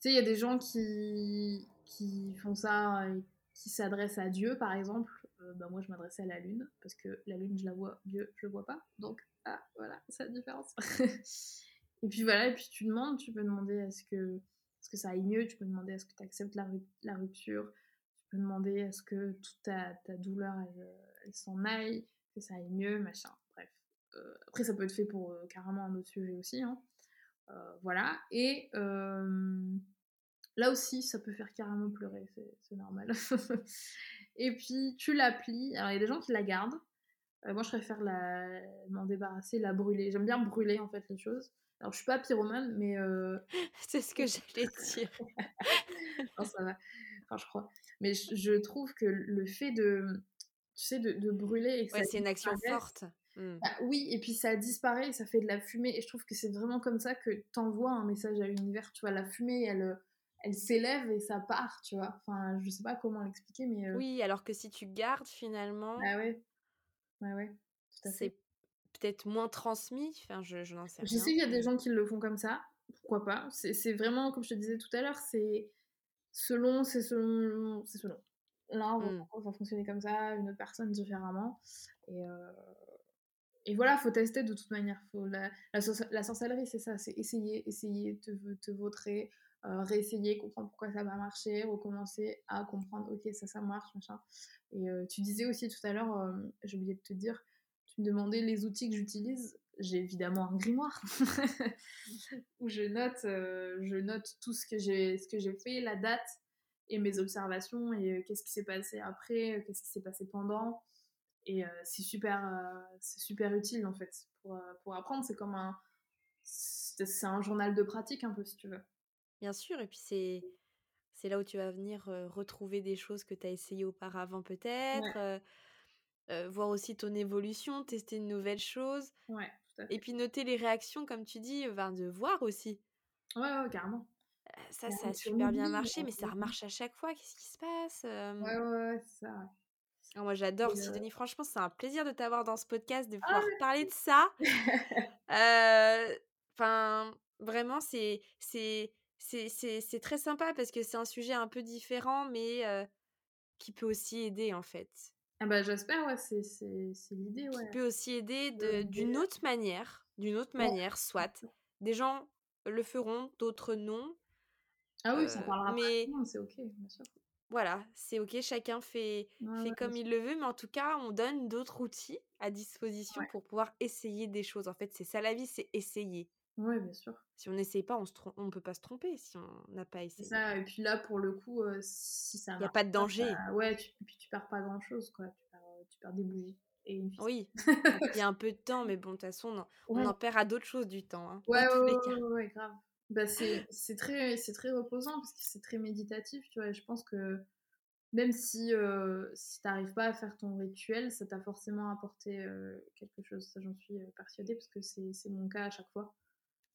Tu sais, il y a des gens qui, qui font ça, et qui s'adressent à Dieu, par exemple. bah, moi, je m'adressais à la lune, parce que la lune, je la vois, Dieu, je le vois pas. Donc, ah, voilà, c'est la différence. (laughs) et puis voilà, et puis tu demandes, tu peux demander à ce que que ça aille mieux, tu peux demander à ce que tu acceptes la, rupture, tu peux demander à ce que toute ta, douleur, elle, s'en aille, que ça aille mieux, machin, bref. Euh, après, ça peut être fait pour euh, carrément un autre sujet aussi, hein. euh, voilà. Et là aussi, ça peut faire carrément pleurer, c'est normal. (laughs) et puis, tu la plies. Alors, il y a des gens qui la gardent. moi, je préfère m'en débarrasser, la brûler. J'aime bien brûler, en fait, les choses. Alors, je suis pas pyromane, mais. Euh, (laughs) c'est ce que j'allais dire. (laughs) non, ça va. Enfin, je crois. Mais je, trouve que le fait de. Tu sais, de, brûler. Ouais, c'est une action forte. Mmh. Bah oui, et puis ça disparaît, ça fait de la fumée. Et je trouve que c'est vraiment comme ça que tu envoies un message à l'univers. Tu vois, la fumée, elle. Elle s'élève et ça part, tu vois. Enfin, je sais pas comment l'expliquer, mais. Oui, alors que si tu gardes finalement. Ah ouais. Ouais, ouais. Tout à fait peut-être moins transmis. Enfin, je, je n'en sais rien. Je sais qu'il y a des gens qui le font comme ça. Pourquoi pas C'est vraiment, comme je te disais tout à l'heure, c'est selon, c'est selon, c'est selon. L'un mmh. va fonctionner comme ça, une autre personne différemment. Et, euh, et voilà, faut tester de toute manière. Faut la, la, sorcellerie, c'est ça, c'est essayer, essayer, te, te vautrer, euh, réessayer, comprendre pourquoi ça va marcher, recommencer à comprendre, ok, ça, ça marche, machin. Et euh, tu disais aussi tout à l'heure, euh, j'ai oublié de te dire, tu me demandais les outils que j'utilise. J'ai évidemment un grimoire (laughs) où je note, je note tout ce que j'ai, ce que j'ai fait, la date et mes observations et qu'est-ce qui s'est passé après, qu'est-ce qui s'est passé pendant. Et c'est super, c'est super utile en fait pour, pour apprendre. C'est comme un, c'est un journal de pratique un peu si tu veux. Bien sûr, et puis c'est c'est là où tu vas venir retrouver des choses que tu as essayées auparavant peut-être, voir aussi ton évolution, tester une nouvelle chose. Ouais, tout à fait. Et puis noter les réactions, comme tu dis, de voir aussi. Ouais, ouais, carrément. ça, ça a super bien marché, mais ça remarche à chaque fois. Qu'est-ce qui se passe Ouais, ouais, ça. Ah, moi, j'adore, Sidonie. Franchement, c'est un plaisir de t'avoir dans ce podcast, de ah pouvoir parler de ça. (laughs) Enfin, vraiment, c'est c'est très sympa parce que c'est un sujet un peu différent, mais qui peut aussi aider en fait. Ah bah j'espère, ouais, c'est l'idée, ouais. Qui peut aussi aider d'une autre manière, d'une autre manière, soit. Des gens le feront, d'autres non. Ah oui, ça parlera mais... pas c'est ok, bien sûr. Voilà, c'est ok, chacun fait, fait comme il le veut, mais en tout cas, on donne d'autres outils à disposition pour pouvoir essayer des choses. En fait, c'est ça la vie, c'est essayer. Oui, bien sûr. Si on n'essaye pas, on ne peut pas se tromper si on n'a pas essayé. ça, et puis là, pour le coup, si ça Il n'y a pas de danger. ouais, tu, puis tu perds pas grand-chose, quoi. Tu perds, tu perds des bougies. Et une oui, (laughs) il y a un peu de temps, mais bon, de toute façon, on, en perd à d'autres choses du temps. Hein, ouais, ouais, ouais, grave. Bah, c'est très, très reposant parce que c'est très méditatif, tu vois. Et je pense que même si, euh, si tu n'arrives pas à faire ton rituel, ça t'a forcément apporté euh, quelque chose. Ça, j'en suis persuadée parce que c'est mon cas à chaque fois.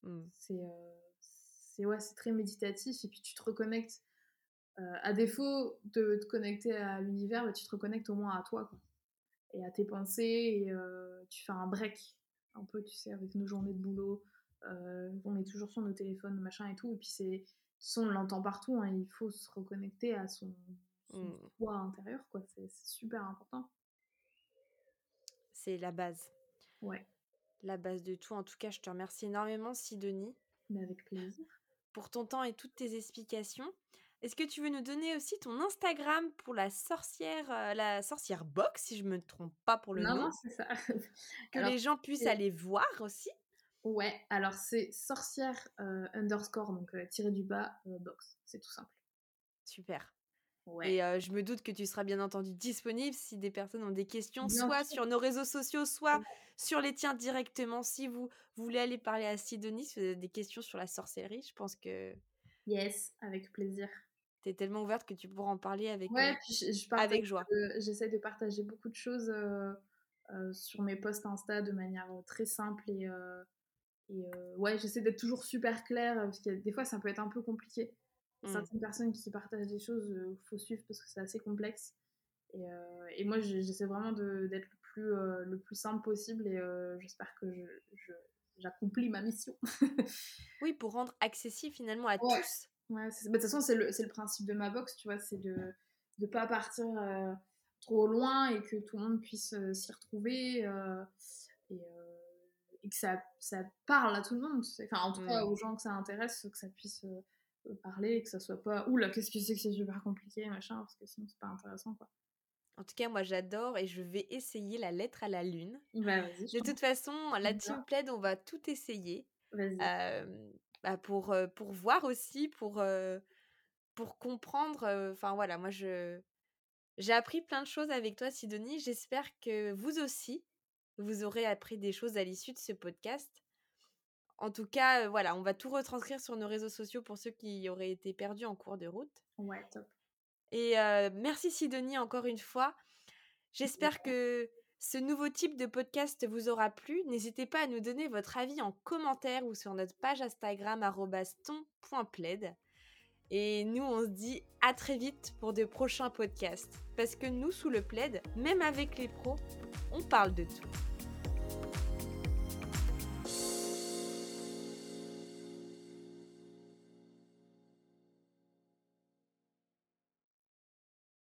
Mmh. C'est ouais, très méditatif et puis tu te reconnectes. à défaut de te connecter à l'univers, bah, tu te reconnectes au moins à toi quoi. et à tes pensées et tu fais un break un peu, tu sais, avec nos journées de boulot. on est toujours sur nos téléphones, machin et tout. Et puis c'est, on l'entend partout. Hein, il faut se reconnecter à son, son mmh. intérieur, quoi. C'est super important. C'est la base. Ouais. La base de tout. En tout cas, je te remercie énormément, Sidonie. Mais avec plaisir. Pour ton temps et toutes tes explications. Est-ce que tu veux nous donner aussi ton Instagram pour la sorcière, euh, la sorcière box, si je me trompe pas pour le nom? Non, c'est ça. que les gens puissent aller voir aussi? Ouais, alors c'est sorcière euh, underscore, donc euh, tiré du bas box. C'est tout simple. Super. Et je me doute que tu seras bien entendu disponible si des personnes ont des questions, soit sur nos réseaux sociaux, soit sur les tiens directement. Si vous, voulez aller parler à Sidonie, si vous avez des questions sur la sorcellerie, je pense que. Yes, avec plaisir. Tu es tellement ouverte que tu pourras en parler avec, ouais, je, avec joie. J'essaie de partager beaucoup de choses sur mes posts Insta de manière très simple et. et ouais, j'essaie d'être toujours super claire parce que des fois ça peut être un peu compliqué. Mmh. Certaines personnes qui partagent des choses, il euh, faut suivre parce que c'est assez complexe. Et, euh, et moi, j'essaie vraiment d'être le, plus euh, le plus simple possible et j'espère que je, j'accomplis ma mission. (laughs) oui, pour rendre accessible finalement à tous. Ouais, bah, de toute façon, c'est le, le, principe de ma box, tu vois, c'est de ne pas partir trop loin et que tout le monde puisse s'y retrouver et, et, que ça, ça parle à tout le monde. Enfin, en tout cas, mmh. aux gens que ça intéresse, que ça puisse parler et que ça soit pas oula qu'est-ce que c'est que c'est super compliqué machin parce que sinon c'est pas intéressant quoi. En tout cas moi j'adore et je vais essayer la lettre à la lune. Bah, de toute façon la team plaid on va tout essayer. Bah, pour pour voir aussi pour pour comprendre enfin voilà moi je j'ai appris plein de choses avec toi Sidonie. J'espère que vous aussi vous aurez appris des choses à l'issue de ce podcast en tout cas, voilà, on va tout retranscrire sur nos réseaux sociaux pour ceux qui auraient été perdus en cours de route. Ouais, top. Et merci Sidonie encore une fois. J'espère que ce nouveau type de podcast vous aura plu. N'hésitez pas à nous donner votre avis en commentaire ou sur notre page Instagram ton.plaid. Et nous, on se dit à très vite pour de prochains podcasts. Parce que nous, sous le plaid, même avec les pros, on parle de tout.